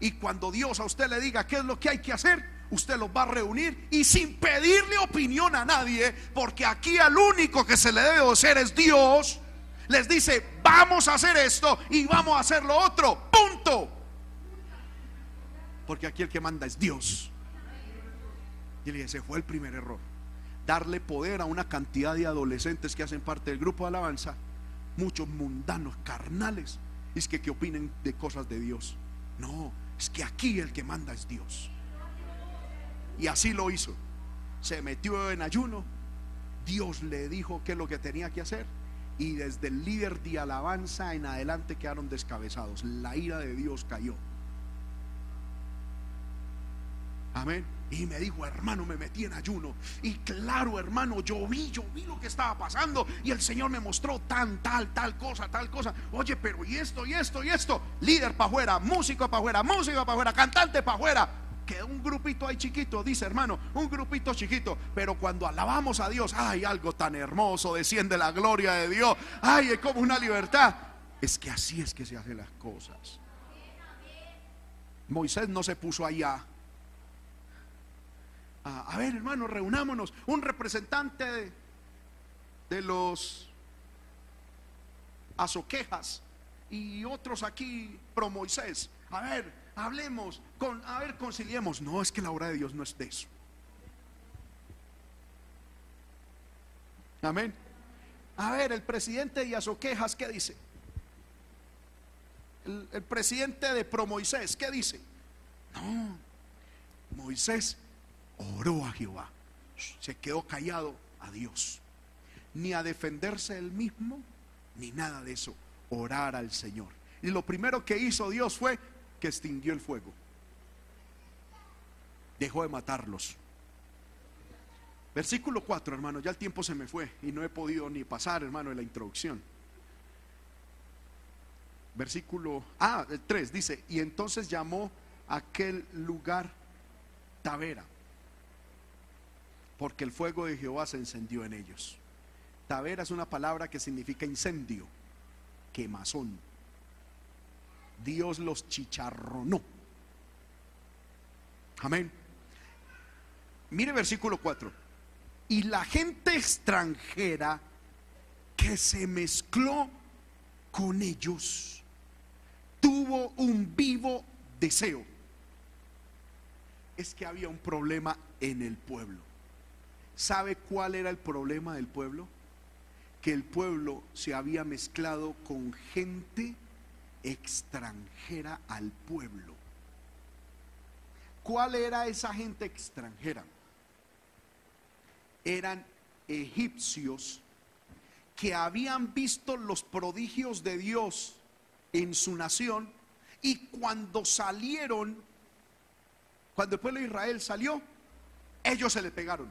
Y cuando Dios a usted le diga qué es lo que hay que hacer, usted los va a reunir y sin pedirle opinión a nadie, porque aquí al único que se le debe hacer es Dios, les dice, vamos a hacer esto y vamos a hacer lo otro, punto. Porque aquí el que manda es Dios. Y le ese fue el primer error. Darle poder a una cantidad de adolescentes que hacen parte del grupo de alabanza, muchos mundanos, carnales, y es que, opinen de cosas de Dios. No, es que aquí el que manda es Dios. Y así lo hizo. Se metió en ayuno. Dios le dijo qué es lo que tenía que hacer. Y desde el líder de alabanza en adelante quedaron descabezados. La ira de Dios cayó. Amén. Y me dijo, hermano, me metí en ayuno. Y claro, hermano, yo vi, yo vi lo que estaba pasando. Y el Señor me mostró tan, tal, tal cosa, tal cosa. Oye, pero y esto, y esto, y esto. Líder para afuera, músico para afuera, músico para afuera, cantante para afuera. Que un grupito ahí chiquito, dice hermano, un grupito chiquito. Pero cuando alabamos a Dios, ay, algo tan hermoso, desciende la gloria de Dios. Ay, es como una libertad. Es que así es que se hacen las cosas. Moisés no se puso allá a, ver hermano, reunámonos, un representante de, los azoquejas y otros aquí pro Moisés. A ver, hablemos, con, a ver, conciliemos. No, es que la obra de Dios no es de eso. Amén. A ver, el presidente de Yazoquejas, ¿qué dice? El, el presidente de Pro Moisés, ¿qué dice? No, Moisés oró a Jehová, se quedó callado a Dios, ni a defenderse él mismo, ni nada de eso, orar al Señor. Y lo primero que hizo Dios fue que extinguió el fuego, dejó de matarlos. Versículo 4, hermano, ya el tiempo se me fue y no he podido ni pasar, hermano, de la introducción. Versículo, ah, el 3 dice, y entonces llamó aquel lugar Tavera, porque el fuego de Jehová se encendió en ellos. Tavera es una palabra que significa incendio, quemazón. Dios los chicharronó. Amén. Mire versículo 4 y la gente extranjera que se mezcló con ellos tuvo un vivo deseo. Es que había un problema en el pueblo. ¿Sabe cuál era el problema del pueblo? Que el pueblo se había mezclado con gente extranjera al pueblo. ¿Cuál era esa gente extranjera? eran egipcios que habían visto los prodigios de Dios en su nación y cuando salieron, cuando el pueblo de Israel salió, ellos se le pegaron.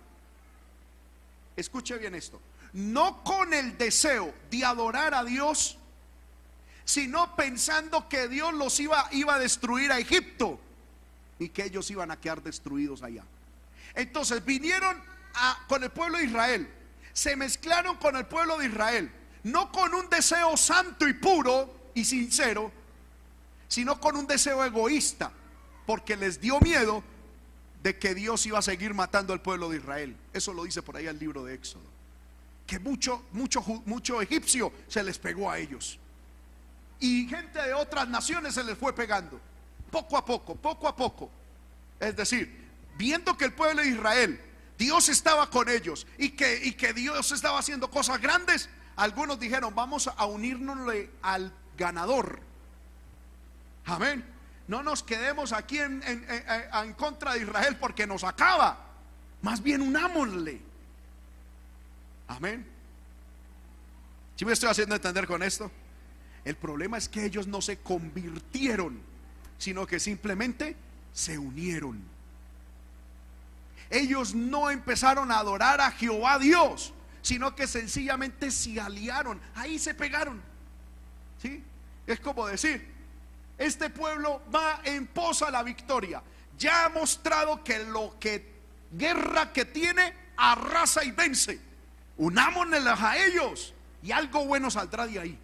Escuche bien esto, no con el deseo de adorar a Dios, sino pensando que Dios los iba, iba a destruir a Egipto y que ellos iban a quedar destruidos allá. Entonces vinieron con el pueblo de Israel, se mezclaron con el pueblo de Israel, no con un deseo santo y puro y sincero, sino con un deseo egoísta, porque les dio miedo de que Dios iba a seguir matando al pueblo de Israel. Eso lo dice por ahí el libro de Éxodo. Que mucho, mucho, mucho egipcio se les pegó a ellos. Y gente de otras naciones se les fue pegando. Poco a poco, poco a poco. Es decir, viendo que el pueblo de Israel Dios estaba con ellos y que, y que Dios estaba haciendo cosas grandes, algunos dijeron, vamos a unirnos al ganador. Amén. No nos quedemos aquí en, contra de Israel porque nos acaba. Más bien unámosle. Amén. ¿Sí me estoy haciendo entender con esto? El problema es que ellos no se convirtieron, sino que simplemente se unieron ellos no empezaron a adorar a Jehová Dios, sino que sencillamente se aliaron, ahí se pegaron. ¿Sí? Es como decir, este pueblo va en posa a la victoria. Ya ha mostrado que lo que guerra que tiene arrasa y vence. Unámonos a ellos y algo bueno saldrá de ahí.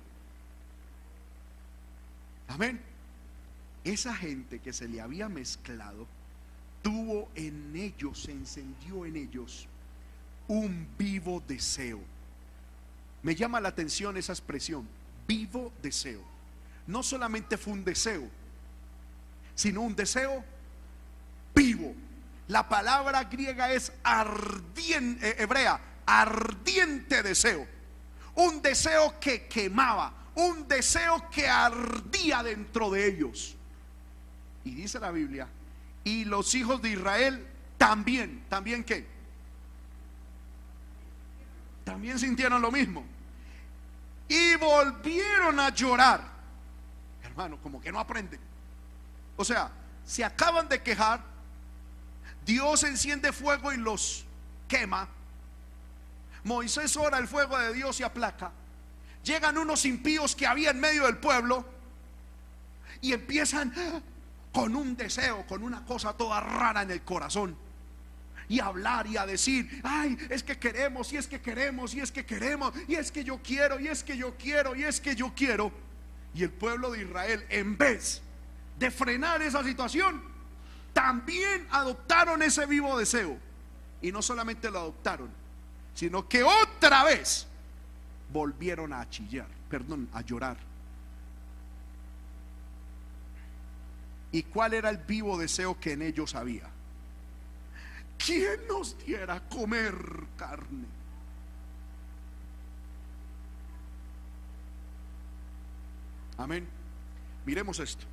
Amén. Esa gente que se le había mezclado tuvo en ellos, se encendió en ellos un vivo deseo. Me llama la atención esa expresión, vivo deseo. No solamente fue un deseo, sino un deseo vivo. La palabra griega es ardiente, eh, hebrea, ardiente deseo. Un deseo que quemaba, un deseo que ardía dentro de ellos. Y dice la Biblia y los hijos de Israel también, también qué? También sintieron lo mismo. Y volvieron a llorar. Hermano, como que no aprenden. O sea, se acaban de quejar. Dios enciende fuego y los quema. Moisés ora el fuego de Dios y aplaca. Llegan unos impíos que había en medio del pueblo y empiezan con un deseo, con una cosa toda rara en el corazón. Y hablar y a decir, ay, es que queremos, y es que queremos, y es que queremos, y es que yo quiero, y es que yo quiero, y es que yo quiero. Y el pueblo de Israel, en vez de frenar esa situación, también adoptaron ese vivo deseo. Y no solamente lo adoptaron, sino que otra vez volvieron a chillar, perdón, a llorar. ¿Y cuál era el vivo deseo que en ellos había? ¿Quién nos diera comer carne? Amén. Miremos esto.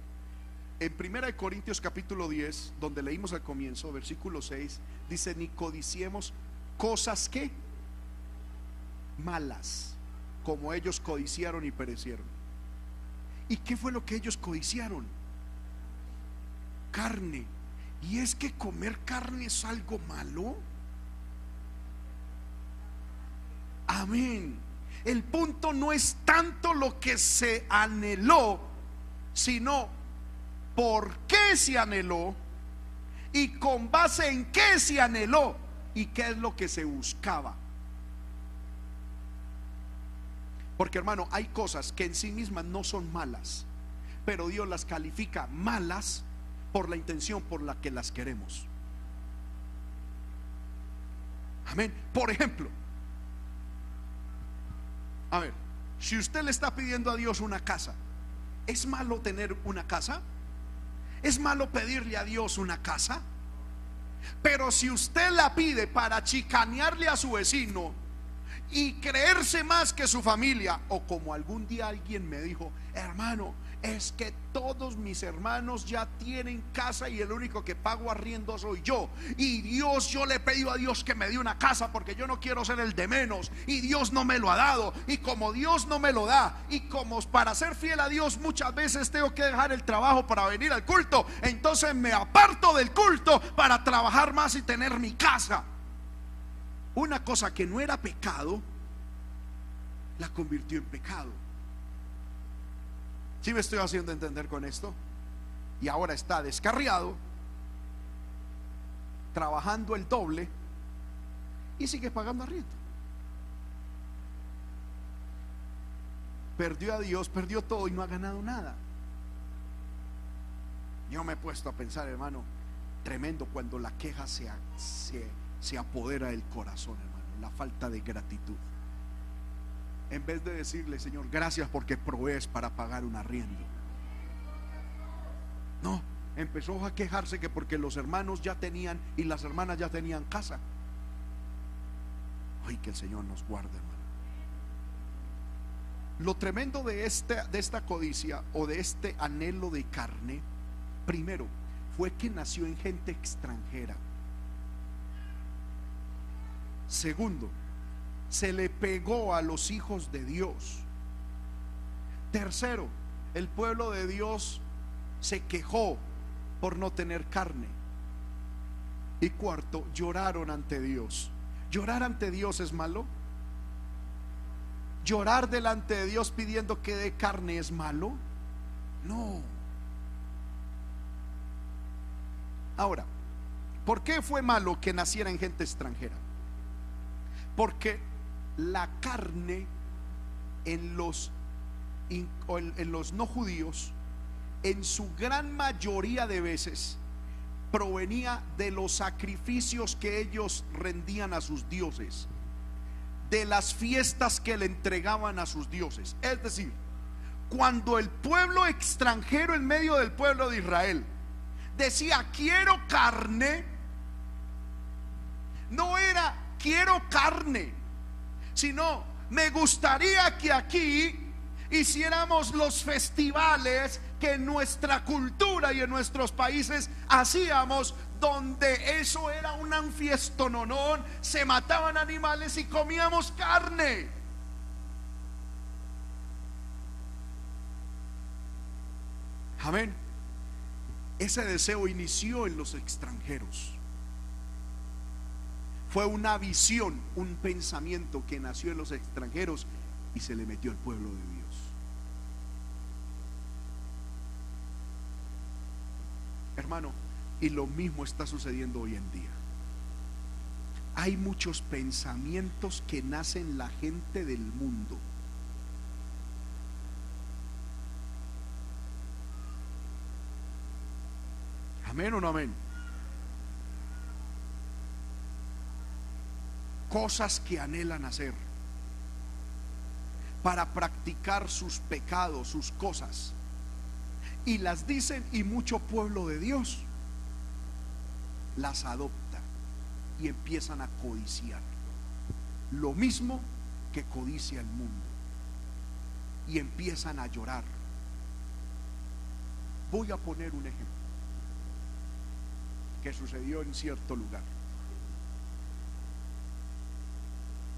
En 1 Corintios capítulo 10, donde leímos al comienzo, versículo 6, dice, ni codiciemos cosas que malas, como ellos codiciaron y perecieron. ¿Y qué fue lo que ellos codiciaron? Carne. ¿Y es que comer carne es algo malo? Amén. El punto no es tanto lo que se anheló, sino por qué se anheló y con base en qué se anheló y qué es lo que se buscaba. Porque hermano, hay cosas que en sí mismas no son malas, pero Dios las califica malas por la intención por la que las queremos. Amén. Por ejemplo, a ver, si usted le está pidiendo a Dios una casa, ¿es malo tener una casa? ¿Es malo pedirle a Dios una casa? Pero si usted la pide para chicanearle a su vecino, y creerse más que su familia. O como algún día alguien me dijo, hermano, es que todos mis hermanos ya tienen casa y el único que pago arriendo soy yo. Y Dios, yo le he pedido a Dios que me dé una casa porque yo no quiero ser el de menos. Y Dios no me lo ha dado. Y como Dios no me lo da, y como para ser fiel a Dios muchas veces tengo que dejar el trabajo para venir al culto, entonces me aparto del culto para trabajar más y tener mi casa una cosa que no era pecado, la convirtió en pecado. Si me estoy haciendo entender con esto? Y ahora está descarriado, trabajando el doble y sigue pagando arriendo. Perdió a Dios, perdió todo y no ha ganado nada. Yo me he puesto a pensar, hermano, tremendo cuando la queja se, se se apodera del corazón, hermano, la falta de gratitud. En vez de decirle, Señor, gracias porque provees para pagar un arriendo. No, empezó a quejarse que porque los hermanos ya tenían y las hermanas ya tenían casa. Ay, que el Señor nos guarde, hermano. Lo tremendo de, este, de esta codicia o de este anhelo de carne, primero, fue que nació en gente extranjera. Segundo, se le pegó a los hijos de Dios. Tercero, el pueblo de Dios se quejó por no tener carne. Y cuarto, lloraron ante Dios. ¿Llorar ante Dios es malo? ¿Llorar delante de Dios pidiendo que dé carne es malo? No. Ahora, ¿por qué fue malo que naciera en gente extranjera? Porque la carne en los, en los no judíos, en su gran mayoría de veces, provenía de los sacrificios que ellos rendían a sus dioses, de las fiestas que le entregaban a sus dioses. Es decir, cuando el pueblo extranjero en medio del pueblo de Israel decía, quiero carne, no era quiero carne, sino me gustaría que aquí hiciéramos los festivales que en nuestra cultura y en nuestros países hacíamos donde eso era un anfiestononón, se mataban animales y comíamos carne. Amén. Ese deseo inició en los extranjeros. Fue una visión, un pensamiento que nació en los extranjeros y se le metió al pueblo de Dios. Hermano, y lo mismo está sucediendo hoy en día. Hay muchos pensamientos que nacen la gente del mundo. Amén o no amén. Cosas que anhelan hacer, para practicar sus pecados, sus cosas. y las dicen y mucho pueblo de Dios las adopta y empiezan a codiciar. Lo mismo que codicia el mundo. Y empiezan a llorar. Voy a poner un ejemplo que sucedió en cierto lugar.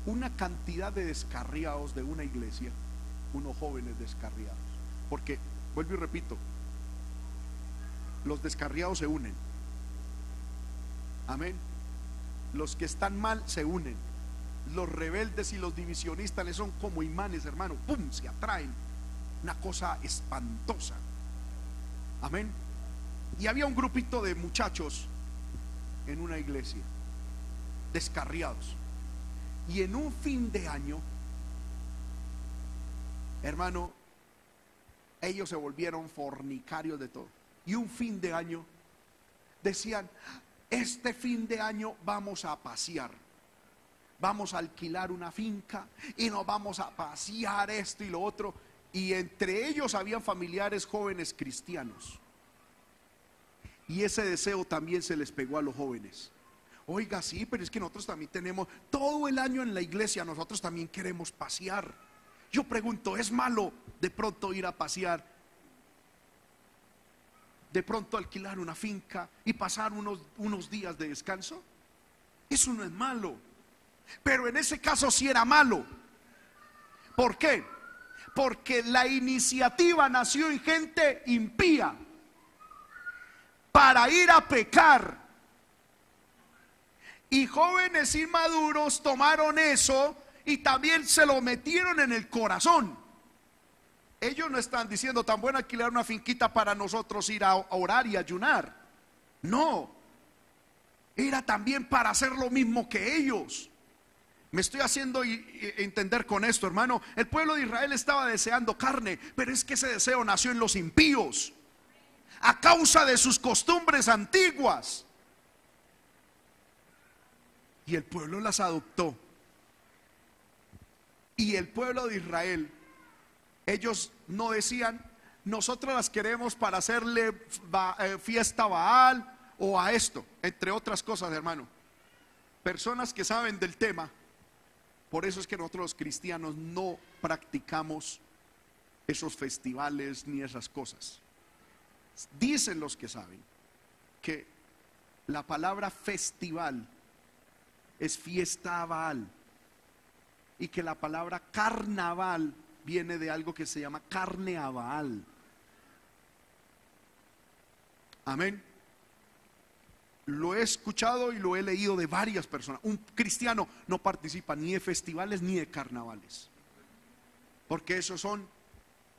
Una cantidad de descarriados de una iglesia, unos jóvenes descarriados. Porque, vuelvo y repito, los descarriados se unen. Amén. Los que están mal se unen. Los rebeldes y los divisionistas son como imanes, hermano. ¡Pum! Se atraen. Una cosa espantosa. Amén. Y había un grupito de muchachos en una iglesia, descarriados. Y en un fin de año, hermano, ellos se volvieron fornicarios de todo. Y un fin de año decían, este fin de año vamos a pasear. Vamos a alquilar una finca y nos vamos a pasear esto y lo otro. Y entre ellos habían familiares jóvenes cristianos. Y ese deseo también se les pegó a los jóvenes. Oiga, sí, pero es que nosotros también tenemos todo el año en la iglesia, nosotros también queremos pasear. Yo pregunto, ¿es malo de pronto ir a pasear? De pronto alquilar una finca y pasar unos, unos días de descanso? Eso no es malo. Pero en ese caso sí era malo. ¿Por qué? Porque la iniciativa nació en gente impía para ir a pecar. Y jóvenes inmaduros tomaron eso y también se lo metieron en el corazón. Ellos no están diciendo tan bueno alquilar una finquita para nosotros ir a orar y ayunar. No. Era también para hacer lo mismo que ellos. Me estoy haciendo entender con esto, hermano. El pueblo de Israel estaba deseando carne, pero es que ese deseo nació en los impíos a causa de sus costumbres antiguas. Y el pueblo las adoptó. Y el pueblo de Israel, ellos no decían, nosotros las queremos para hacerle eh, fiesta a Baal o a esto, entre otras cosas, hermano. Personas que saben del tema, por eso es que nosotros los cristianos no practicamos esos festivales ni esas cosas. Dicen los que saben que la palabra festival es fiesta Baal y que la palabra carnaval viene de algo que se llama carne a Baal. Amén. Lo he escuchado y lo he leído de varias personas. Un cristiano no participa ni de festivales ni de carnavales. Porque esos son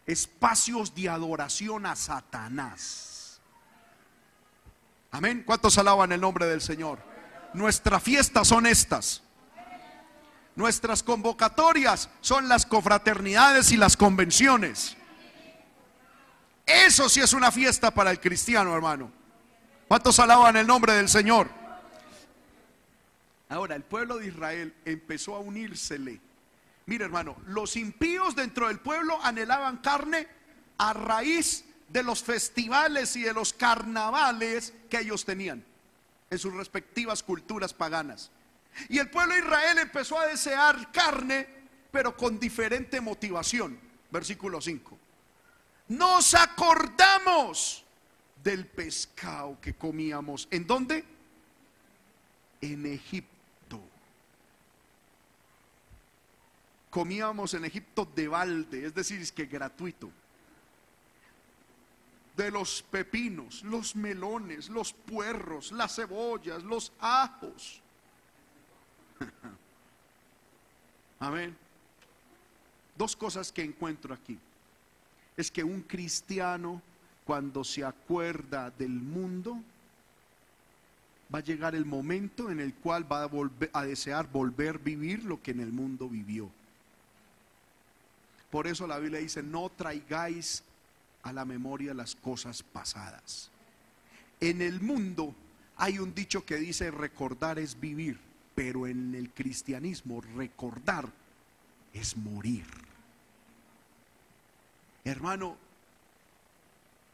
espacios de adoración a Satanás. Amén. ¿Cuántos alaban el nombre del Señor? Nuestras fiestas son estas. Nuestras convocatorias son las confraternidades y las convenciones. Eso sí es una fiesta para el cristiano, hermano. ¿Cuántos alaban el nombre del Señor? Ahora, el pueblo de Israel empezó a unírsele Mire hermano, los impíos dentro del pueblo anhelaban carne a raíz de los festivales y de los carnavales que ellos tenían en sus respectivas culturas paganas. Y el pueblo de Israel empezó a desear carne, pero con diferente motivación. Versículo 5. Nos acordamos del pescado que comíamos. ¿En dónde? En Egipto comíamos en Egipto de balde, es decir, es que gratuito. De los pepinos, los melones, los puerros, las cebollas, los ajos. Amén. Dos cosas que encuentro aquí. Es que un cristiano cuando se acuerda del mundo, va a llegar el momento en el cual va a, volver, a desear volver a vivir lo que en el mundo vivió. Por eso la Biblia dice, no traigáis a la memoria las cosas pasadas. En el mundo hay un dicho que dice, recordar es vivir, pero en el cristianismo recordar es morir. Hermano,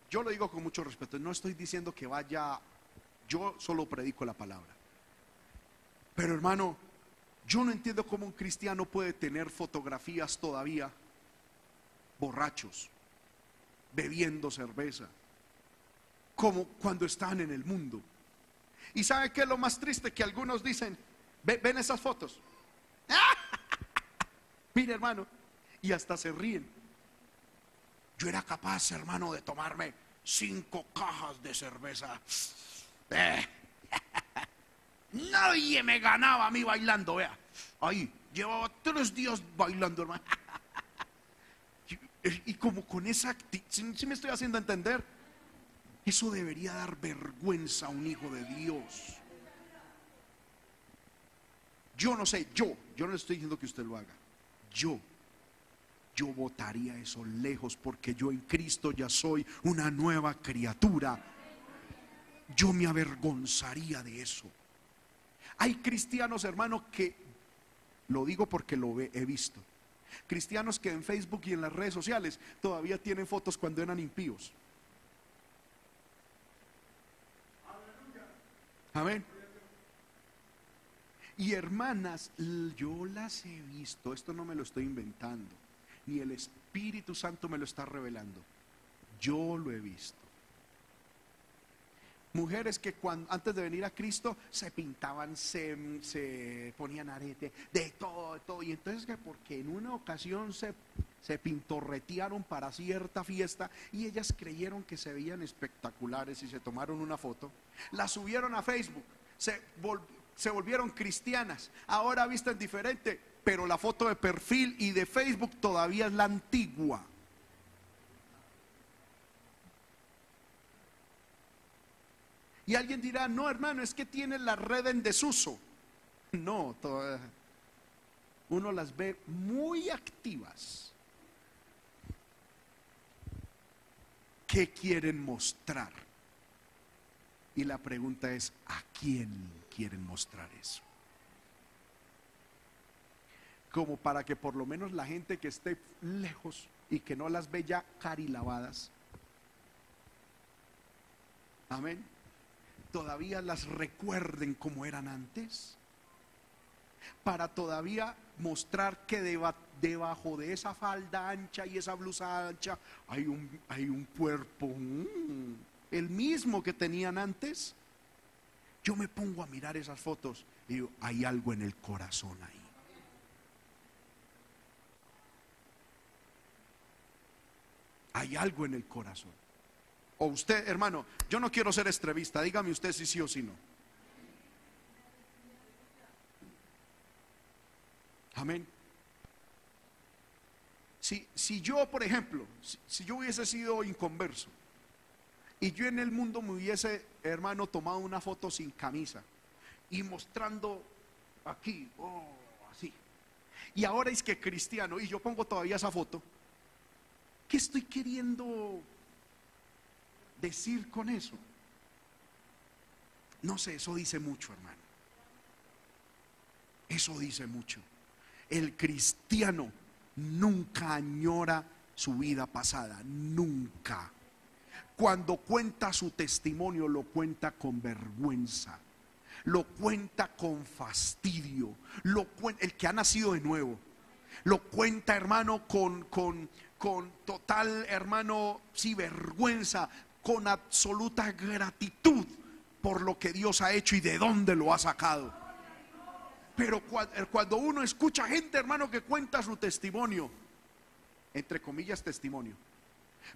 yo lo digo con mucho respeto, no estoy diciendo que vaya, yo solo predico la palabra. Pero hermano, yo no entiendo cómo un cristiano puede tener fotografías todavía borrachos, bebiendo cerveza, como cuando están en el mundo. ¿Y sabe qué es lo más triste? Que algunos dicen, ven esas fotos. Mire hermano, y hasta se ríen. Yo era capaz, hermano, de tomarme cinco cajas de cerveza. Eh. Nadie me ganaba a mí bailando, vea. Ahí, llevaba tres días bailando, hermano. Y, como con esa actitud, si me estoy haciendo entender, eso debería dar vergüenza a un hijo de Dios. Yo no sé, yo, yo no le estoy diciendo que usted lo haga. Yo, yo votaría eso lejos porque yo en Cristo ya soy una nueva criatura. Yo me avergonzaría de eso. Hay cristianos, hermanos, que, lo digo porque lo he visto, cristianos que en Facebook y en las redes sociales todavía tienen fotos cuando eran impíos. Amén. Y hermanas, yo las he visto, esto no me lo estoy inventando, ni el Espíritu Santo me lo está revelando, yo lo he visto mujeres que antes de venir a Cristo se pintaban, se, ponían arete, de todo, de todo. Y entonces que porque en una ocasión se, se pintorretearon para cierta fiesta y ellas creyeron que se veían espectaculares y se tomaron una foto, la subieron a Facebook, se, se volvieron cristianas, ahora visten diferente, pero la foto de perfil y de Facebook todavía es la antigua. Y alguien dirá, no hermano, es que tiene la red en desuso. No, uno las ve muy activas. ¿Qué quieren mostrar? Y la pregunta es, ¿a quién quieren mostrar eso? Como para que por lo menos la gente que esté lejos y que no las ve ya carilavadas. Amén todavía las recuerden como eran antes? Para todavía mostrar que debajo de esa falda ancha y esa blusa ancha hay un, hay un cuerpo, mm, el mismo que tenían antes. Yo me pongo a mirar esas fotos y digo, hay algo en el corazón ahí. Hay algo en el corazón. O usted, hermano, yo no quiero ser estrevista, dígame usted si sí o si no. Amén. Si, si yo, por ejemplo, si, yo hubiese sido inconverso y yo en el mundo me hubiese, hermano, tomado una foto sin camisa y mostrando aquí, oh, así, y ahora es que cristiano y yo pongo todavía esa foto, ¿qué estoy queriendo decir con eso? No sé, eso dice mucho, hermano. Eso dice mucho. El cristiano nunca añora su vida pasada, nunca. Cuando cuenta su testimonio, lo cuenta con vergüenza, lo cuenta con fastidio, lo el que ha nacido de nuevo, lo cuenta, hermano, con, con, con total, hermano, sí, vergüenza, con absoluta gratitud por lo que Dios ha hecho y de dónde lo ha sacado. Pero eh, cuando uno escucha gente, hermano, que cuenta su testimonio, entre comillas testimonio,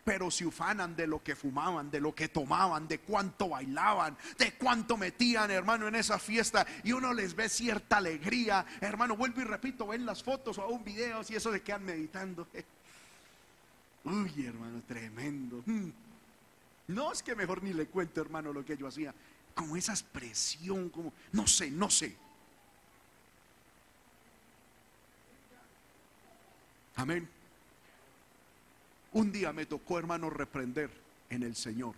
pero se ufanan de lo que fumaban, de lo que tomaban, de cuánto bailaban, de cuánto metían, hermano, en esa fiesta. Y uno les ve cierta alegría. Hermano, vuelvo y repito, ven las fotos o un video y eso se quedan meditando. Uy, hermano, tremendo. No es que mejor ni le cuento, hermano, lo que yo hacía. Como esa expresión, como, no sé, no sé. Amén. Un día me tocó, hermano, reprender en el Señor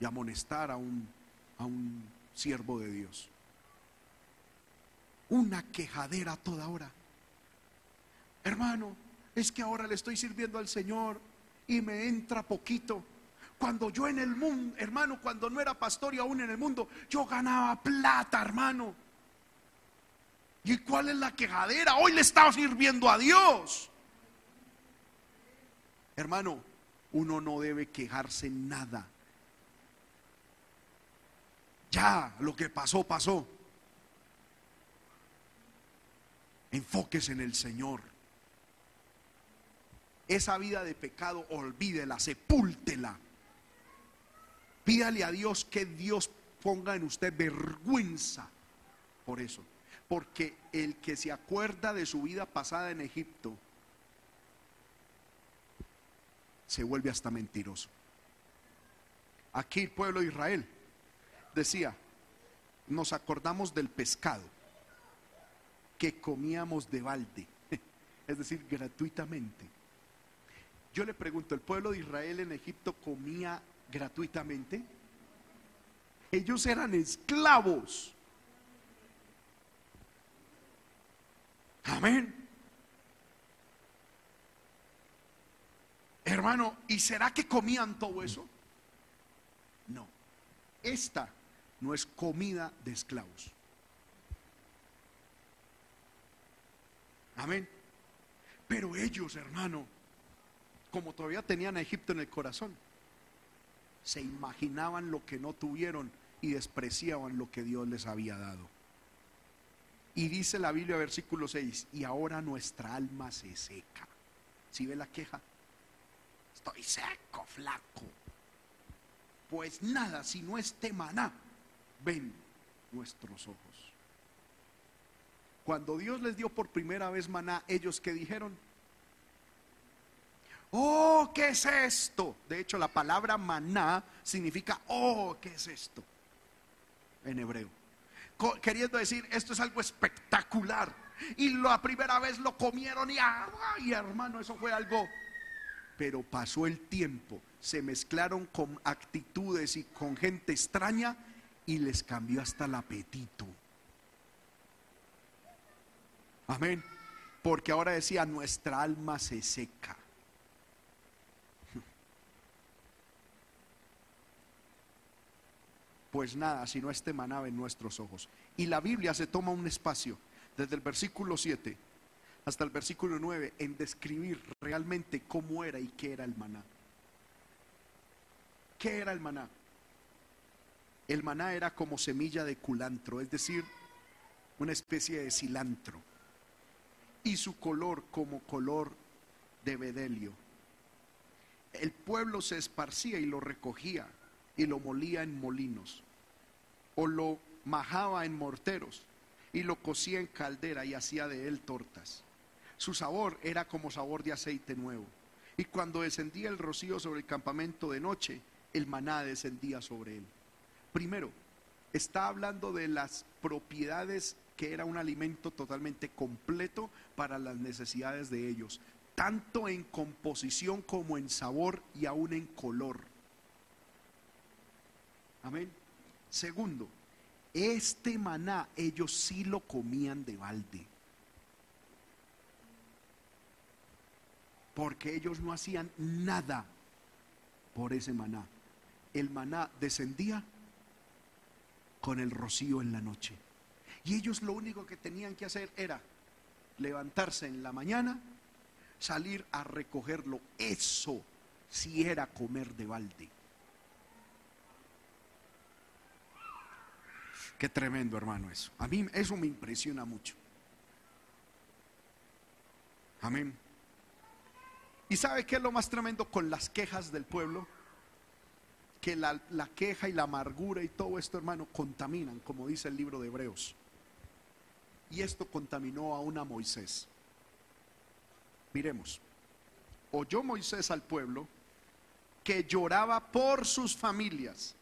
y amonestar a un, a un siervo de Dios. Una quejadera toda hora. Hermano, es que ahora le estoy sirviendo al Señor y me entra poquito Cuando yo en el mundo, hermano, cuando no era pastor y aún en el mundo, yo ganaba plata, hermano. ¿Y cuál es la quejadera? Hoy le estaba sirviendo a Dios. Hermano, uno no debe quejarse en nada. Ya, lo que pasó, pasó. Enfóquese en el Señor. Esa vida de pecado, olvídela, sepúltela. Pídale a Dios que Dios ponga en usted vergüenza por eso. Porque el que se acuerda de su vida pasada en Egipto se vuelve hasta mentiroso. Aquí el pueblo de Israel decía, nos acordamos del pescado que comíamos de balde, es decir, gratuitamente. Yo le pregunto, ¿el pueblo de Israel en Egipto comía gratuitamente? Ellos eran esclavos. Amén. Hermano, ¿y será que comían todo eso? No. Esta no es comida de esclavos. Amén. Pero ellos, hermano, como todavía tenían a Egipto en el corazón, se imaginaban lo que no tuvieron y despreciaban lo que Dios les había dado. Y dice la Biblia, versículo 6, y ahora nuestra alma se seca. ¿Si ve la queja? Estoy seco, flaco. Pues nada, si no este maná, ven nuestros ojos. Cuando Dios les dio por primera vez maná, ellos que dijeron, oh, ¿qué es esto? De hecho, la palabra maná significa, oh, ¿qué es esto? En hebreo. Queriendo decir, esto es algo espectacular. Y la primera vez lo comieron y, ay, hermano, eso fue algo. Pero pasó el tiempo, se mezclaron con actitudes y con gente extraña y les cambió hasta el apetito. Amén. Porque ahora decía, nuestra alma se seca. Pues nada, si no este maná en nuestros ojos. Y la Biblia se toma un espacio desde el versículo 7 hasta el versículo 9 en describir realmente cómo era y qué era el maná. ¿Qué era el maná? El maná era como semilla de culantro, es decir, una especie de cilantro. Y su color como color de bedelio. El pueblo se esparcía y lo recogía y lo molía en molinos, o lo majaba en morteros y lo cocía en caldera y hacía de él tortas. Su sabor era como sabor de aceite nuevo. Y cuando descendía el rocío sobre el campamento de noche, el maná descendía sobre él. Primero, está hablando de las propiedades que era un alimento totalmente completo para las necesidades de ellos, tanto en composición como en sabor y aún en color. Amén. Segundo, este maná ellos sí lo comían de balde. Porque ellos no hacían nada por ese maná. El maná descendía con el rocío en la noche. Y ellos lo único que tenían que hacer era levantarse en la mañana, salir a recogerlo. Eso sí era comer de balde. Qué tremendo, hermano, eso. A mí eso me impresiona mucho. Amén. ¿Y sabe qué es lo más tremendo con las quejas del pueblo? Que la, la, queja y la amargura y todo esto, hermano, contaminan, como dice el libro de Hebreos. Y esto contaminó a una Moisés. Miremos. Oyó Moisés al pueblo que lloraba por sus familias,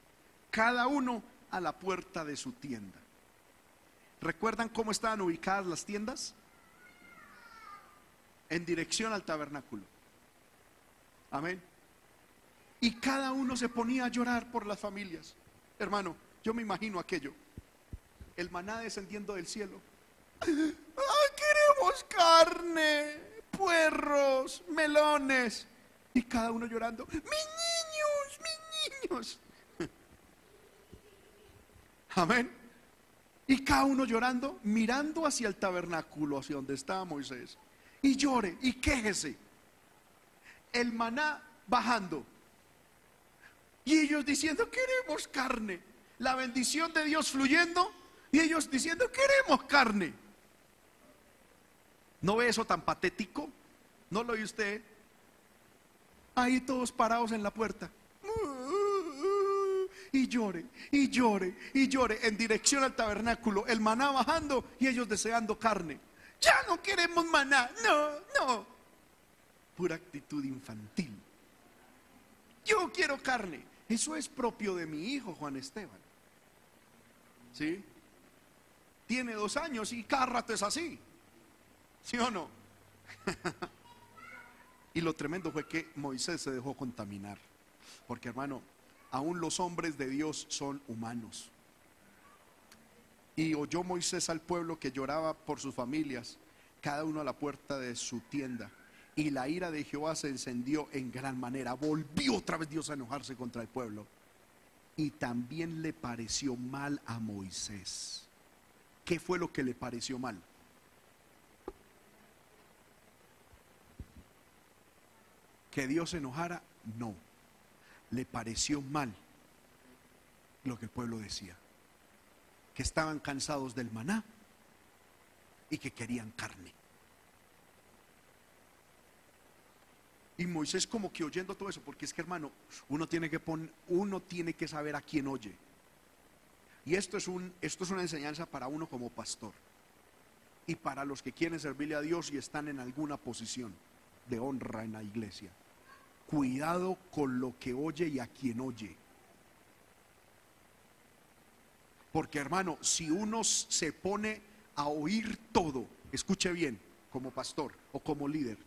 cada uno a la puerta de su tienda. ¿Recuerdan cómo estaban ubicadas las tiendas? En dirección al tabernáculo. Amén. Y cada uno se ponía a llorar por las familias. Hermano, yo me imagino aquello. El maná descendiendo del cielo. queremos carne, puerros, melones! Y cada uno llorando. ¡Mis niños, mis años. Amén. Y cada uno llorando, mirando hacia el tabernáculo, hacia donde estaba Moisés. Y llore y quéjese. El maná bajando. Y ellos diciendo, queremos carne. La bendición de Dios fluyendo. Y ellos diciendo, queremos carne. ¿No ve eso tan patético? ¿No lo oye usted? Ahí todos parados en la puerta y llore, y llore, y llore en dirección al tabernáculo, el maná bajando y ellos deseando carne. Ya no queremos maná, no, no. Pura actitud infantil. Yo quiero carne. Eso es propio de mi hijo Juan Esteban. ¿Sí? Tiene dos años y cada rato es así. ¿Sí o no? y lo tremendo fue que Moisés se dejó contaminar. Porque hermano, aún los hombres de Dios son humanos. Y oyó Moisés al pueblo que lloraba por sus familias, cada uno a la puerta de su tienda. Y la ira de Jehová se encendió en gran manera. Volvió otra vez Dios a enojarse contra el pueblo. Y también le pareció mal a Moisés. ¿Qué fue lo que le pareció mal? Que Dios se enojara, no le pareció mal lo que el pueblo decía, que estaban cansados del maná y que querían carne. Y Moisés como que oyendo todo eso, porque es que hermano, uno tiene que poner, uno tiene que saber a quién oye. Y esto es un esto es una enseñanza para uno como pastor y para los que quieren servirle a Dios y están en alguna posición de honra en la iglesia cuidado con lo que oye y a quien oye. Porque hermano, si uno se pone a oír todo, escuche bien, como pastor o como líder,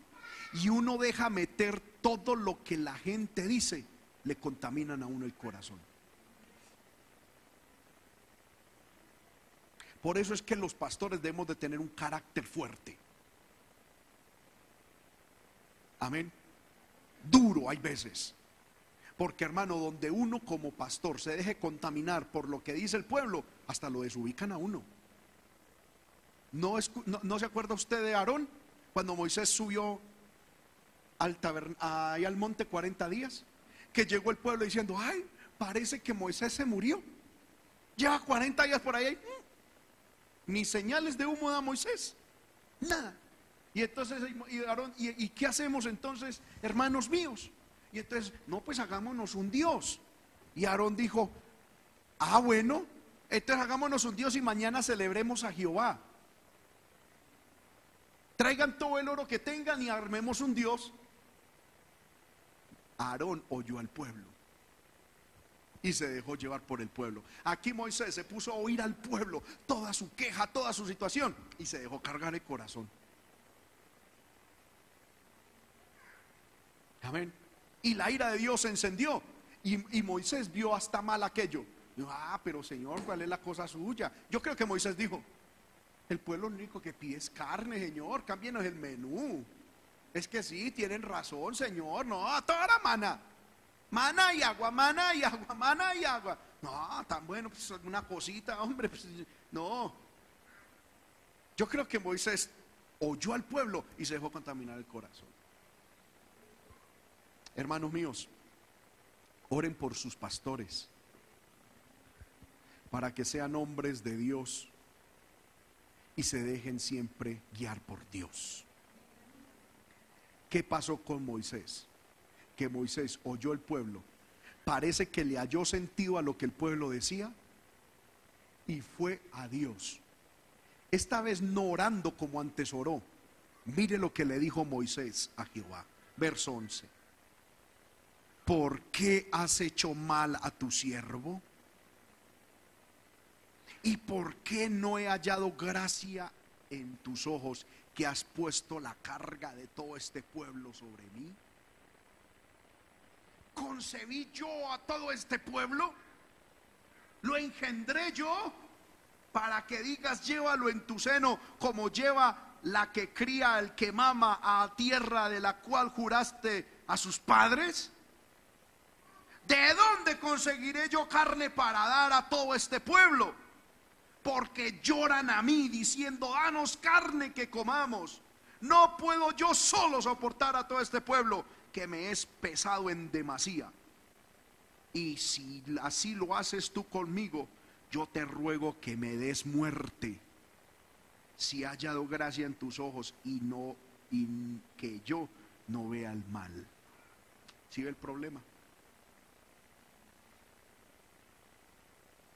y uno deja meter todo lo que la gente dice, le contaminan a uno el corazón. Por eso es que los pastores debemos de tener un carácter fuerte. Amén duro hay veces. Porque hermano, donde uno como pastor se deje contaminar por lo que dice el pueblo, hasta lo desubican a uno. ¿No, no, se acuerda usted de Aarón cuando Moisés subió al, ahí al monte 40 días? Que llegó el pueblo diciendo, ay, parece que Moisés se murió. Lleva 40 días por ahí. Ni señales de humo da Moisés. Nada. Y entonces, y, qué hacemos entonces, hermanos míos? Y entonces, no, pues hagámonos un Dios. Y Aarón dijo, ah, bueno, entonces hagámonos un Dios y mañana celebremos a Jehová. Traigan todo el oro que tengan y armemos un Dios. Aarón oyó al pueblo y se dejó llevar por el pueblo. Aquí Moisés se puso a oír al pueblo toda su queja, toda su situación y se dejó cargar el corazón. Amén. Y la ira de Dios se encendió. Y, Moisés vio hasta mal aquello. ah, pero Señor, ¿cuál es la cosa suya? Yo creo que Moisés dijo, el pueblo único que pide es carne, Señor, cámbienos el menú. Es que sí, tienen razón, Señor. No, toda la mana. Mana y agua, mana y agua, mana y agua. No, tan bueno, pues una cosita, hombre. Pues, no. Yo creo que Moisés oyó al pueblo y se dejó contaminar el corazón. Hermanos míos, oren por sus pastores para que sean hombres de Dios y se dejen siempre guiar por Dios. ¿Qué pasó con Moisés? Que Moisés oyó el pueblo, parece que le halló sentido a lo que el pueblo decía y fue a Dios. Esta vez no orando como antes oró. Mire lo que le dijo Moisés a Jehová. Verso 11. ¿Por qué has hecho mal a tu siervo? ¿Y por qué no he hallado gracia en tus ojos que has puesto la carga de todo este pueblo sobre mí? ¿Concebí yo a todo este pueblo? ¿Lo engendré yo? Para que digas, llévalo en tu seno como lleva la que cría el que mama a tierra de la cual juraste a sus padres. ¿De dónde conseguiré yo carne para dar a todo este pueblo? Porque lloran a mí diciendo, danos carne que comamos. No puedo yo solo soportar a todo este pueblo que me es pesado en demasía. Y si así lo haces tú conmigo, yo te ruego que me des muerte. Si haya hallado gracia en tus ojos y no y que yo no vea el mal. ¿Sí ve el problema?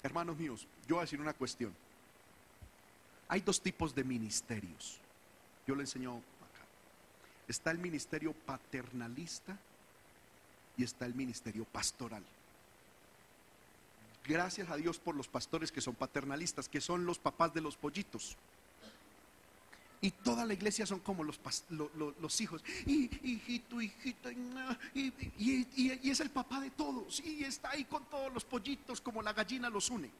Hermanos míos, yo voy a decir una cuestión. Hay dos tipos de ministerios. Yo le enseño acá. Está el ministerio paternalista y está el ministerio pastoral. Gracias a Dios por los pastores que son paternalistas, que son los papás de los pollitos. Y toda la iglesia son como los, los, hijos. Y hijito, hijito, y, y, es el papá de todos. Y está ahí con todos los pollitos, como la gallina los une.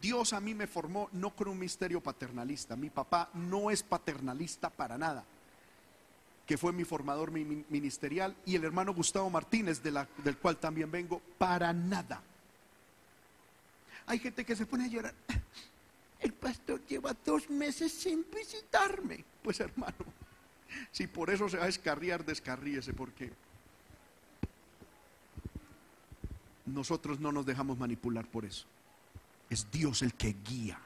Dios a mí me formó no con un misterio paternalista. Mi papá no es paternalista para nada. Que fue mi formador ministerial. Y el hermano Gustavo Martínez, del cual también vengo, para nada. Hay gente que se pone a llorar. El pastor lleva dos meses sin visitarme. Pues hermano, si por eso se va a descarriar, descarríese, porque nosotros no nos dejamos manipular por eso. Es Dios el que guía.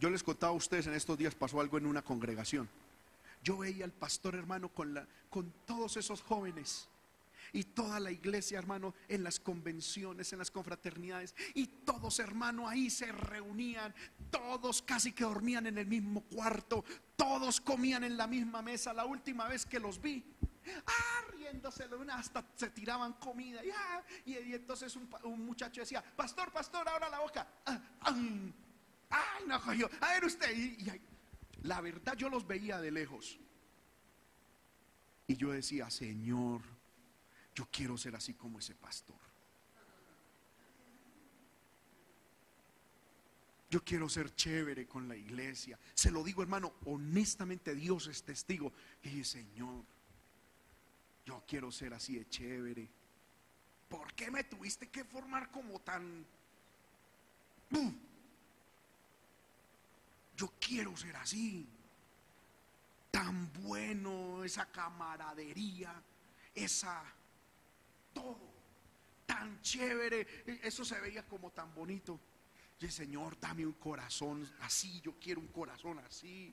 Yo les contaba a ustedes en estos días pasó algo en una congregación. Yo veía al pastor hermano con, la, con todos esos jóvenes y toda la iglesia, hermano, en las convenciones, en las confraternidades, y todos, hermano, ahí se reunían, todos casi que dormían en el mismo cuarto, todos comían en la misma mesa. La última vez que los vi, ah, riéndose hasta se tiraban comida, y, ah, entonces un, muchacho decía, pastor, pastor, abra la boca. Ah, ay, no cogió, a ver usted, y la verdad yo los veía de lejos. Y yo decía, Señor, yo quiero ser así como ese pastor. Yo quiero ser chévere con la iglesia. Se lo digo, hermano, honestamente Dios es testigo. Y dice, Señor, yo quiero ser así de chévere. ¿Por qué me tuviste que formar como tan... Yo quiero ser así. Tan bueno, esa camaradería, esa todo tan chévere, e, eso se veía como tan bonito. Y Señor, dame un corazón así, yo quiero un corazón así,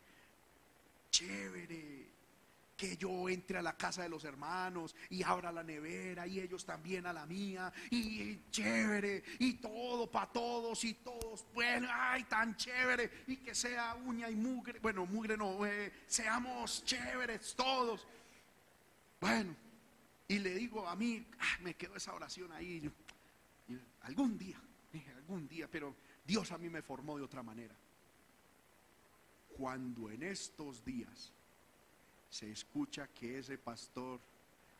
chévere. Que yo entre a la casa de los hermanos y abra la nevera y ellos también a la mía. Y, chévere. Y todo para todos y todos, bueno, ay, tan chévere. Y que sea uña y mugre, bueno, mugre no, eh, seamos chéveres todos. Bueno, y le digo a mí, ah, me quedó esa oración ahí. algún día, algún día, pero Dios a mí me formó de otra manera. Cuando en estos días se escucha que ese pastor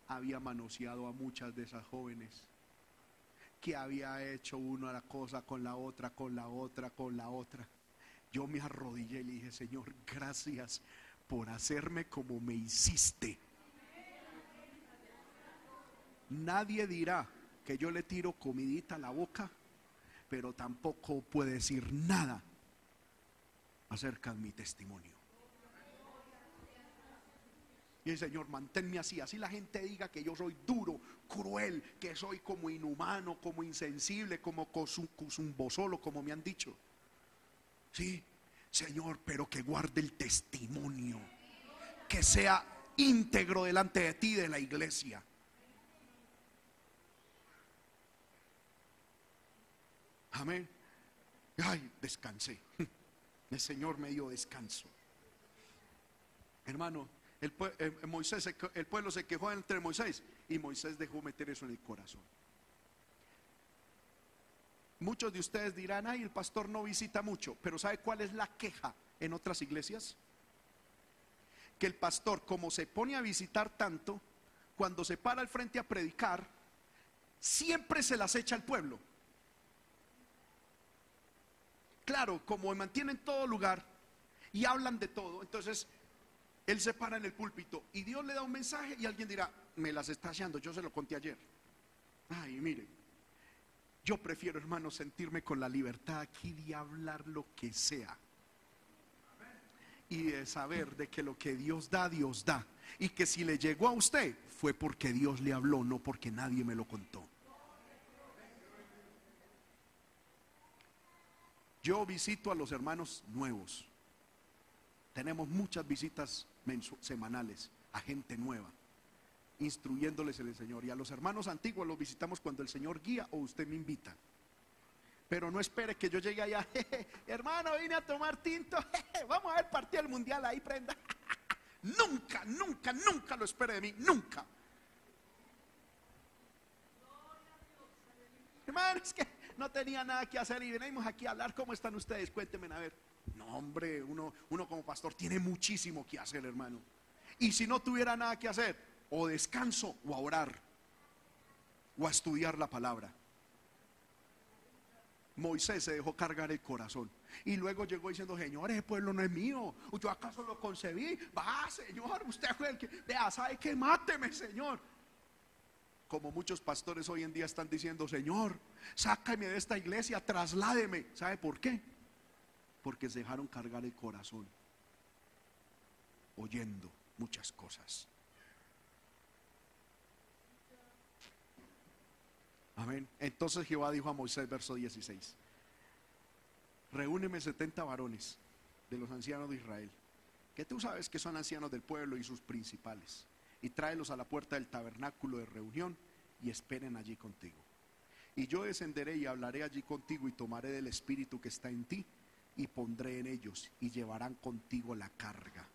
había manoseado a muchas de esas jóvenes, que había hecho una cosa con la otra, con la otra, con la otra. Yo me arrodillé y le dije, Señor, gracias por hacerme como me hiciste Nadie dirá que yo le tiro comidita a la boca, pero tampoco puede decir nada acerca de mi testimonio. Y el Señor, manténme así. Así la gente diga que yo soy duro, cruel, que soy como inhumano, como insensible, como solo, como me han dicho. Sí, Señor, pero que guarde el testimonio. Que sea íntegro delante de ti, de la iglesia. Amén. Ay, descansé. El Señor me dio descanso. Hermano, el, eh, el pueblo se quejó entre Moisés y Moisés dejó meter eso en el corazón. Muchos de ustedes dirán, ay, el pastor no visita mucho, pero ¿sabe cuál es la queja en otras iglesias? Que el pastor, como se pone a visitar tanto, cuando se para al frente a predicar, siempre se las echa al pueblo. Claro, como mantienen todo lugar y hablan de todo, entonces Él se para en el púlpito y Dios le da un mensaje y alguien dirá, me las está haciendo, yo se lo conté ayer. Ay, mire, yo prefiero, hermano, sentirme con la libertad aquí de hablar lo que sea. Y de saber de que lo que Dios da, Dios da. Y que si le llegó a usted, fue porque Dios le habló, no porque nadie me lo contó. Yo visito a los hermanos nuevos. Tenemos muchas visitas semanales a gente nueva, instruyéndoles el Señor. Y a los hermanos antiguos los visitamos cuando el Señor guía o usted me invita. Pero no espere que yo llegue allá, hermano, vine a tomar tinto, vamos a ver partido del mundial ahí, prenda. nunca, nunca, nunca lo espere de mí, nunca. Hermano, es que no tenía nada que hacer y venimos aquí a hablar. ¿Cómo están ustedes? Cuéntenme a ver. No, hombre, uno, uno como pastor tiene muchísimo que hacer, hermano. Y si no tuviera nada que hacer, o descanso o a orar, o a estudiar la palabra. Moisés se dejó cargar el corazón. Y luego llegó diciendo, Señor, ese pueblo no es mío. ¿Yo acaso lo concebí? Va, Señor, usted fue el que... Vea, ¿sabe qué? Máteme, Señor como muchos pastores hoy en día están diciendo, Señor, sácame de esta iglesia, trasládeme. ¿Sabe por qué? Porque se dejaron cargar el corazón, oyendo muchas cosas. Amén. Entonces Jehová dijo a Moisés, verso 16, reúneme 70 varones de los ancianos de Israel, que tú sabes que son ancianos del pueblo y sus principales y tráelos a la puerta del tabernáculo de reunión y esperen allí contigo. Y yo descenderé y hablaré allí contigo y tomaré del espíritu que está en ti y pondré en ellos y llevarán contigo la carga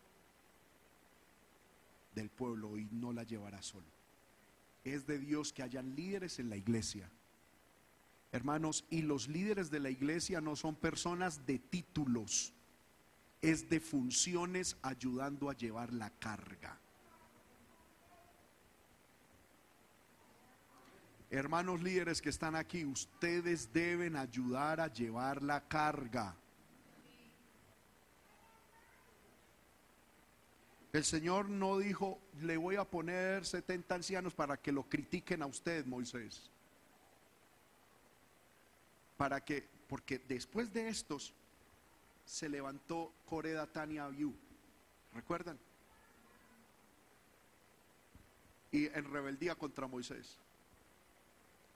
del pueblo y no la llevarás solo. Es de Dios que hayan líderes en la iglesia. Hermanos, y los líderes de la iglesia no son personas de títulos, es de funciones ayudando a llevar la carga. Hermanos líderes que están aquí, ustedes deben ayudar a llevar la carga. El Señor no dijo, le voy a poner 70 ancianos para que lo critiquen a usted, Moisés. Para que, porque después de estos se levantó Coreda Tania Abiú. ¿Recuerdan? Y en rebeldía contra Moisés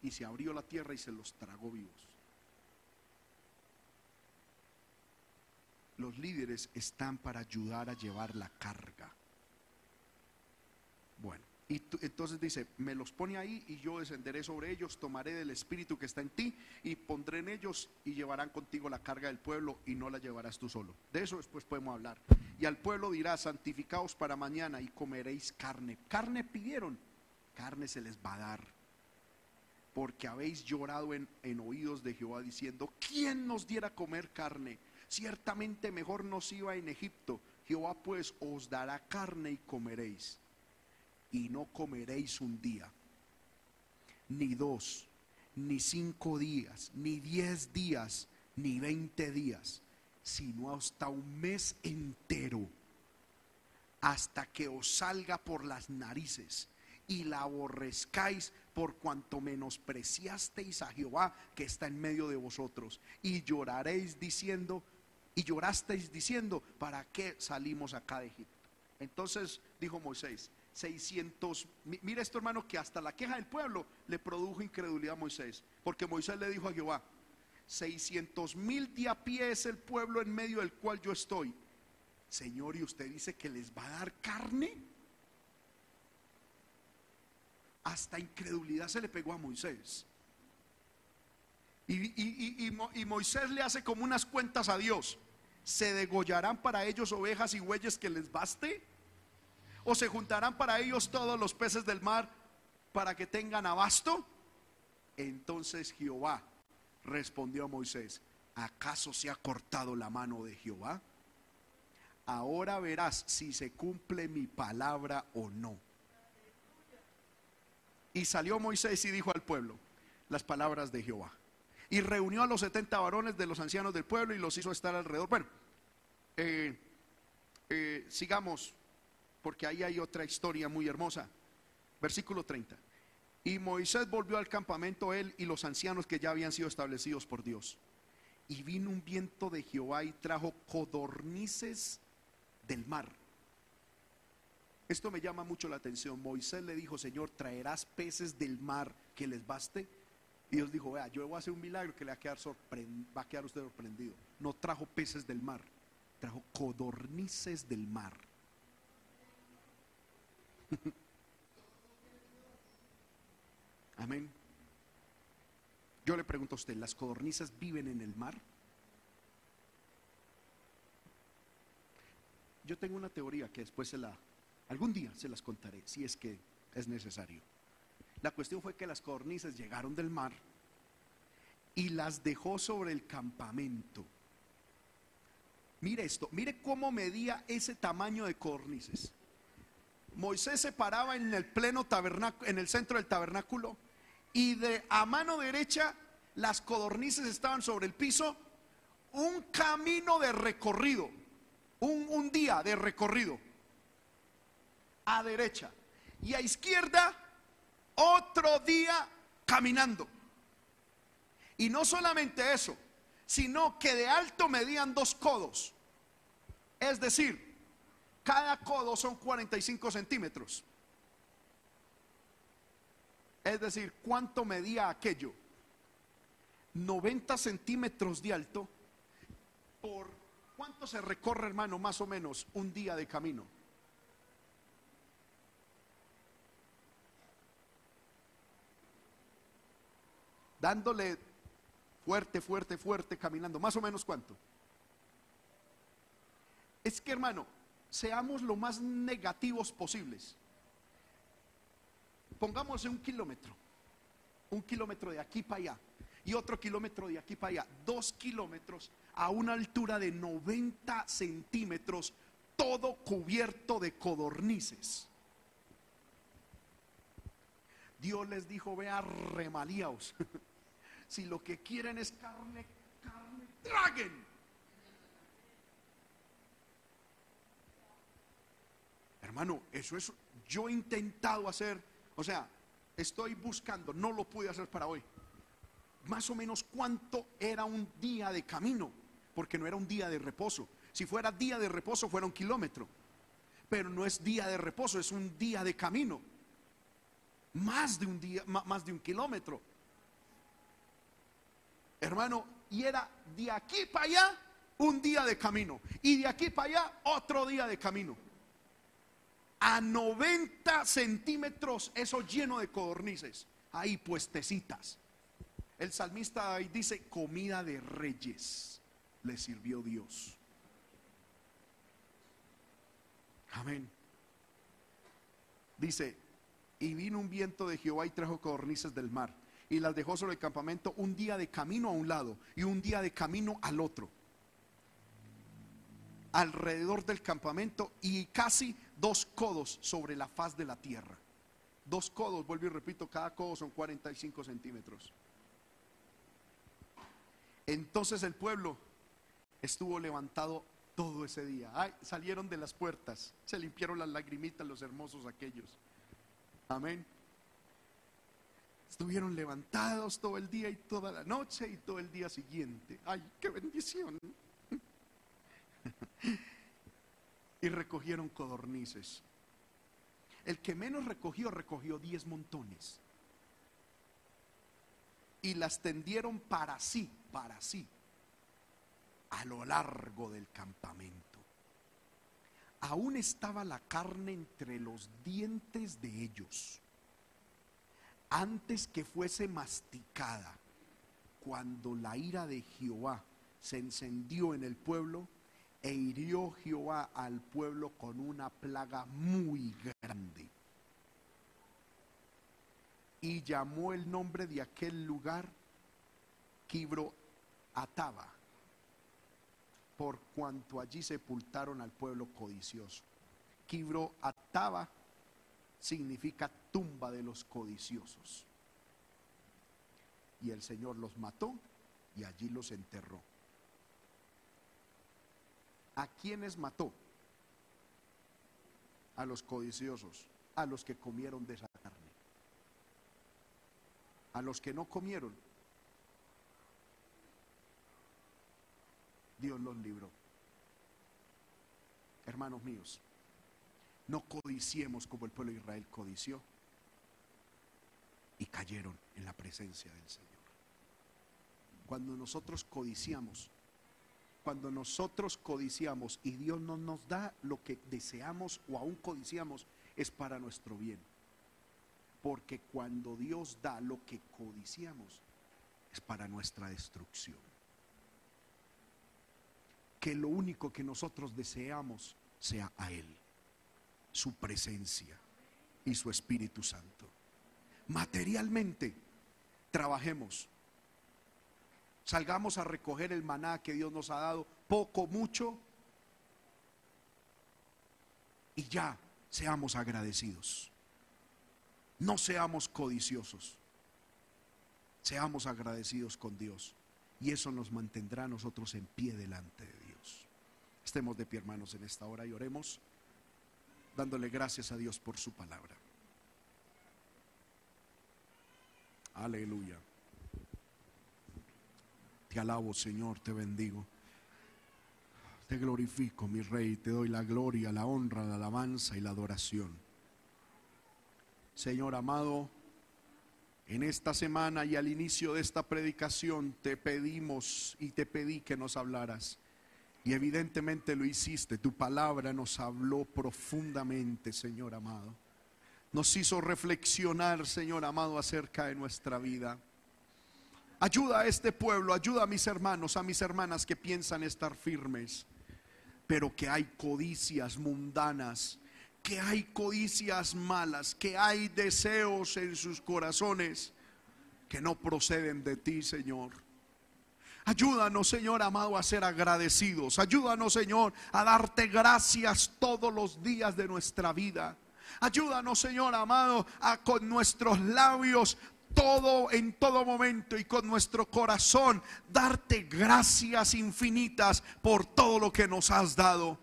y se abrió la tierra y se los tragó vivos. Los líderes están para ayudar a llevar la carga. Bueno, y entonces dice, me los pone ahí y yo descenderé sobre ellos, tomaré del espíritu que está en ti y pondré en ellos y llevarán contigo la carga del pueblo y no la llevarás tú solo. De eso después podemos hablar. Y al pueblo dirá, santificaos para mañana y comeréis carne. Carne pidieron, carne se les va a dar porque habéis llorado en, oídos de Jehová diciendo, ¿quién nos diera comer carne? Ciertamente mejor nos iba en Egipto. Jehová pues os dará carne y comeréis. Y no comeréis un día, ni dos, ni cinco días, ni diez días, ni veinte días, sino hasta un mes entero, hasta que os salga por las narices y la aborrezcáis por cuanto menospreciasteis a Jehová que está en medio de vosotros. Y lloraréis diciendo, y llorasteis diciendo, ¿para qué salimos acá de Egipto? Entonces dijo Moisés, 600, mira esto hermano, que hasta la queja del pueblo le produjo incredulidad a Moisés, porque Moisés le dijo a Jehová, 600 mil de a pie es el pueblo en medio del cual yo estoy. Señor, ¿y usted dice que les va a dar carne? Hasta incredulidad se le pegó a Moisés. Y, Moisés le hace como unas cuentas a Dios. ¿Se degollarán para ellos ovejas y bueyes que les baste? ¿O se juntarán para ellos todos los peces del mar para que tengan abasto? Entonces Jehová respondió a Moisés, ¿acaso se ha cortado la mano de Jehová? Ahora verás si se cumple mi palabra o no. Y salió Moisés y dijo al pueblo las palabras de Jehová. Y reunió a los 70 varones de los ancianos del pueblo y los hizo estar alrededor. Bueno, eh, eh, sigamos porque ahí hay otra historia muy hermosa. Versículo 30. Y Moisés volvió al campamento, él y los ancianos que ya habían sido establecidos por Dios. Y vino un viento de Jehová y trajo codornices del mar. Esto me llama mucho la atención. Moisés le dijo, Señor, ¿traerás peces del mar que les baste? Y Dios dijo, vea, yo voy a hacer un milagro que le va a quedar, va a quedar usted sorprendido. No trajo peces del mar, trajo codornices del mar. Amén. Yo le pregunto a usted, ¿las codornices viven en el mar? Yo tengo una teoría que después se la, algún día se las contaré, si es que es necesario. La cuestión fue que las codornices llegaron del mar y las dejó sobre el campamento. Mire esto, mire cómo medía ese tamaño de codornices. Moisés se paraba en el pleno tabernáculo, en el centro del tabernáculo y de a mano derecha las codornices estaban sobre el piso, un camino de recorrido, un día de recorrido, a derecha, y a izquierda otro día caminando. Y no solamente eso, sino que de alto medían dos codos. Es decir, cada codo son 45 centímetros. Es decir, ¿cuánto medía aquello? 90 centímetros de alto por cuánto se recorre, hermano, más o menos un día de camino. Dándole fuerte, fuerte, fuerte, caminando, más o menos cuánto. Es que, hermano, seamos lo más negativos posibles pongamos un kilómetro, un kilómetro de aquí para allá y otro kilómetro de aquí para allá, dos kilómetros a una altura de 90 centímetros, todo cubierto de codornices. Dios les dijo, vea, remalíaos. si lo que quieren es carne, carne, traguen. Hermano, eso es, yo he intentado hacer o sea, estoy buscando, no lo pude hacer para hoy. Más o menos cuánto era un día de camino, porque no era un día de reposo. Si fuera día de reposo, fuera un kilómetro. Pero no es día de reposo, es un día de camino. Más de un día, más de un kilómetro. Hermano, y era de aquí para allá un día de camino. Y de aquí para allá otro día de camino a 90 centímetros, eso lleno de codornices, ahí puestecitas. El salmista ahí dice, comida de reyes le sirvió Dios. Amén. Dice, y vino un viento de Jehová y trajo codornices del mar, y las dejó sobre el campamento un día de camino a un lado y un día de camino al otro alrededor del campamento y casi dos codos sobre la faz de la tierra. Dos codos, vuelvo y repito, cada codo son 45 centímetros. Entonces el pueblo estuvo levantado todo ese día. Ay, salieron de las puertas, se limpiaron las lagrimitas los hermosos aquellos. Amén. Estuvieron levantados todo el día y toda la noche y todo el día siguiente. Ay, qué bendición. y recogieron codornices. El que menos recogió, recogió diez montones. Y las tendieron para sí, para sí, a lo largo del campamento. Aún estaba la carne entre los dientes de ellos. Antes que fuese masticada, cuando la ira de Jehová se encendió en el pueblo, e hirió Jehová al pueblo con una plaga muy grande. Y llamó el nombre de aquel lugar Quibro Ataba, por cuanto allí sepultaron al pueblo codicioso. Quibro Ataba significa tumba de los codiciosos. Y el Señor los mató y allí los enterró. ¿A quiénes mató? a los codiciosos, a los que comieron de esa carne. A los que no comieron, Dios los libró. Hermanos míos, no codiciemos como el pueblo de Israel codició y cayeron en la presencia del Señor. Cuando nosotros codiciamos, cuando nosotros codiciamos y Dios no nos da lo que deseamos o aún codiciamos, es para nuestro bien. Porque cuando Dios da lo que codiciamos, es para nuestra destrucción. Que lo único que nosotros deseamos sea a Él, su presencia y su Espíritu Santo. Materialmente, trabajemos salgamos a recoger el maná que Dios nos ha dado, poco, mucho, y ya seamos agradecidos. No seamos codiciosos, seamos agradecidos con Dios, y eso nos mantendrá a nosotros en pie delante de Dios. Estemos de pie, hermanos, en esta hora y oremos, dándole gracias a Dios por su palabra. Aleluya. Te alabo, Señor, te bendigo. Te glorifico, mi Rey, te doy la gloria, la honra, la alabanza y la adoración. Señor amado, en esta semana y al inicio de esta predicación te pedimos y te pedí que nos hablaras. Y evidentemente lo hiciste. Tu palabra nos habló profundamente, Señor amado. Nos hizo reflexionar, Señor amado, acerca de nuestra vida. Ayuda a este pueblo, ayuda a mis hermanos, a mis hermanas que piensan estar firmes, pero que hay codicias mundanas, que hay codicias malas, que hay deseos en sus corazones que no proceden de ti, Señor. Ayúdanos, Señor amado, a ser agradecidos. Ayúdanos, Señor, a darte gracias todos los días de nuestra vida. Ayúdanos, Señor amado, a con nuestros labios todo en todo momento y con nuestro corazón darte gracias infinitas por todo lo que nos has dado.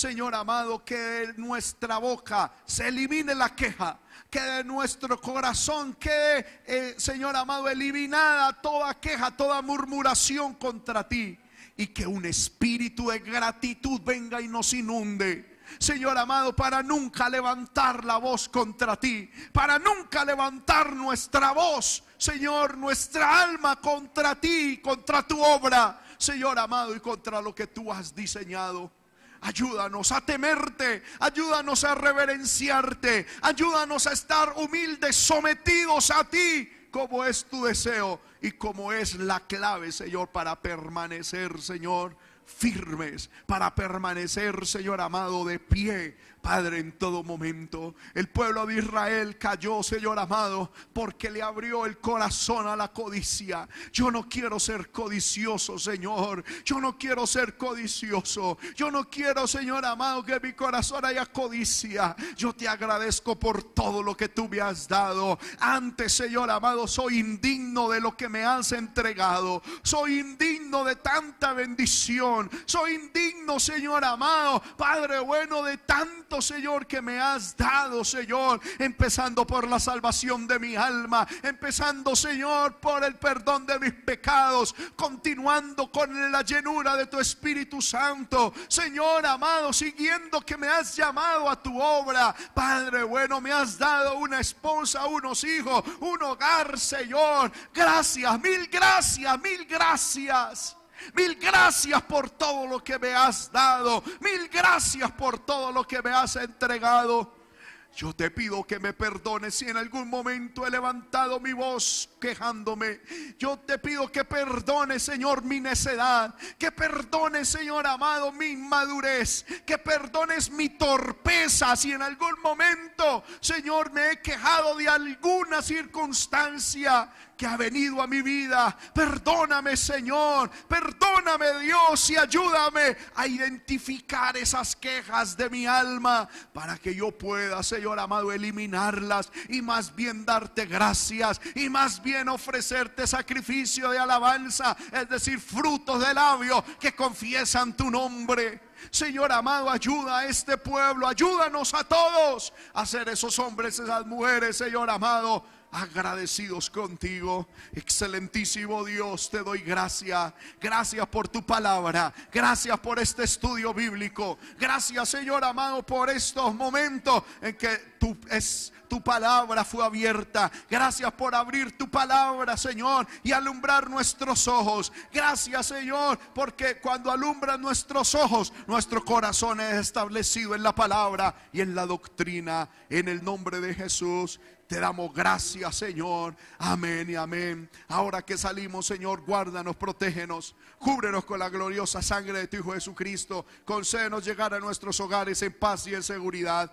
Señor amado, que de nuestra boca se elimine la queja, que de nuestro corazón quede, eh, Señor amado, eliminada toda queja, toda murmuración contra ti y que un espíritu de gratitud venga y nos inunde Señor amado, para nunca levantar la voz contra ti, para nunca levantar nuestra voz, Señor, nuestra alma contra ti, contra tu obra, Señor amado, y contra lo que tú has diseñado. Ayúdanos a temerte, ayúdanos a reverenciarte, ayúdanos a estar humildes, sometidos a ti, como es tu deseo y como es la clave, Señor, para permanecer, Señor firmes para permanecer, Señor amado, de pie Padre, en todo momento. El pueblo de Israel cayó, Señor amado, porque le abrió el corazón a la codicia. Yo no quiero ser codicioso, Señor. Yo no quiero ser codicioso. Yo no quiero, Señor amado, que mi corazón haya codicia. Yo te agradezco por todo lo que tú me has dado. Antes, Señor amado, soy indigno de lo que me has entregado. Soy indigno de tanta bendición. Soy indigno, Señor amado, Padre bueno, de tanta Señor, que me has dado, Señor, empezando por la salvación de mi alma, empezando, Señor, por el perdón de mis pecados, continuando con la llenura de tu Espíritu Santo, Señor amado, siguiendo que me has llamado a tu obra, Padre bueno, me has dado una esposa, unos hijos, un hogar, Señor. Gracias, mil gracias, mil gracias. Mil gracias por todo lo que me has dado. Mil gracias por todo lo que me has entregado. Yo te pido que me perdones si en algún momento he levantado mi voz quejándome. Yo te pido que perdones, Señor, mi necedad. Que perdones, Señor amado, mi inmadurez. Que perdones mi torpeza si en algún momento, Señor, me he quejado de alguna circunstancia que ha venido a mi vida. Perdóname, Señor. Perdóname, Dios, y ayúdame a identificar esas quejas de mi alma para que yo pueda, Señor amado, eliminarlas y más bien darte gracias y más bien ofrecerte sacrificio de alabanza, es decir, frutos de labio que confiesan tu nombre. Señor amado, ayuda a este pueblo, ayúdanos a todos a ser esos hombres, esas mujeres, Señor amado agradecidos contigo. Excelentísimo Dios, te doy gracias. Gracias por tu palabra. Gracias por este estudio bíblico. Gracias, Señor amado, por estos momentos en que tú es tu palabra fue abierta. Gracias por abrir tu palabra, Señor, y alumbrar nuestros ojos. Gracias, Señor, porque cuando alumbran nuestros ojos, nuestro corazón es establecido en la palabra y en la doctrina. En el nombre de Jesús. Te damos gracias, Señor. Amén y amén. Ahora que salimos, Señor, guárdanos, protégenos. Cúbrenos con la gloriosa sangre de tu Hijo Jesucristo. Concédenos llegar a nuestros hogares en paz y en seguridad.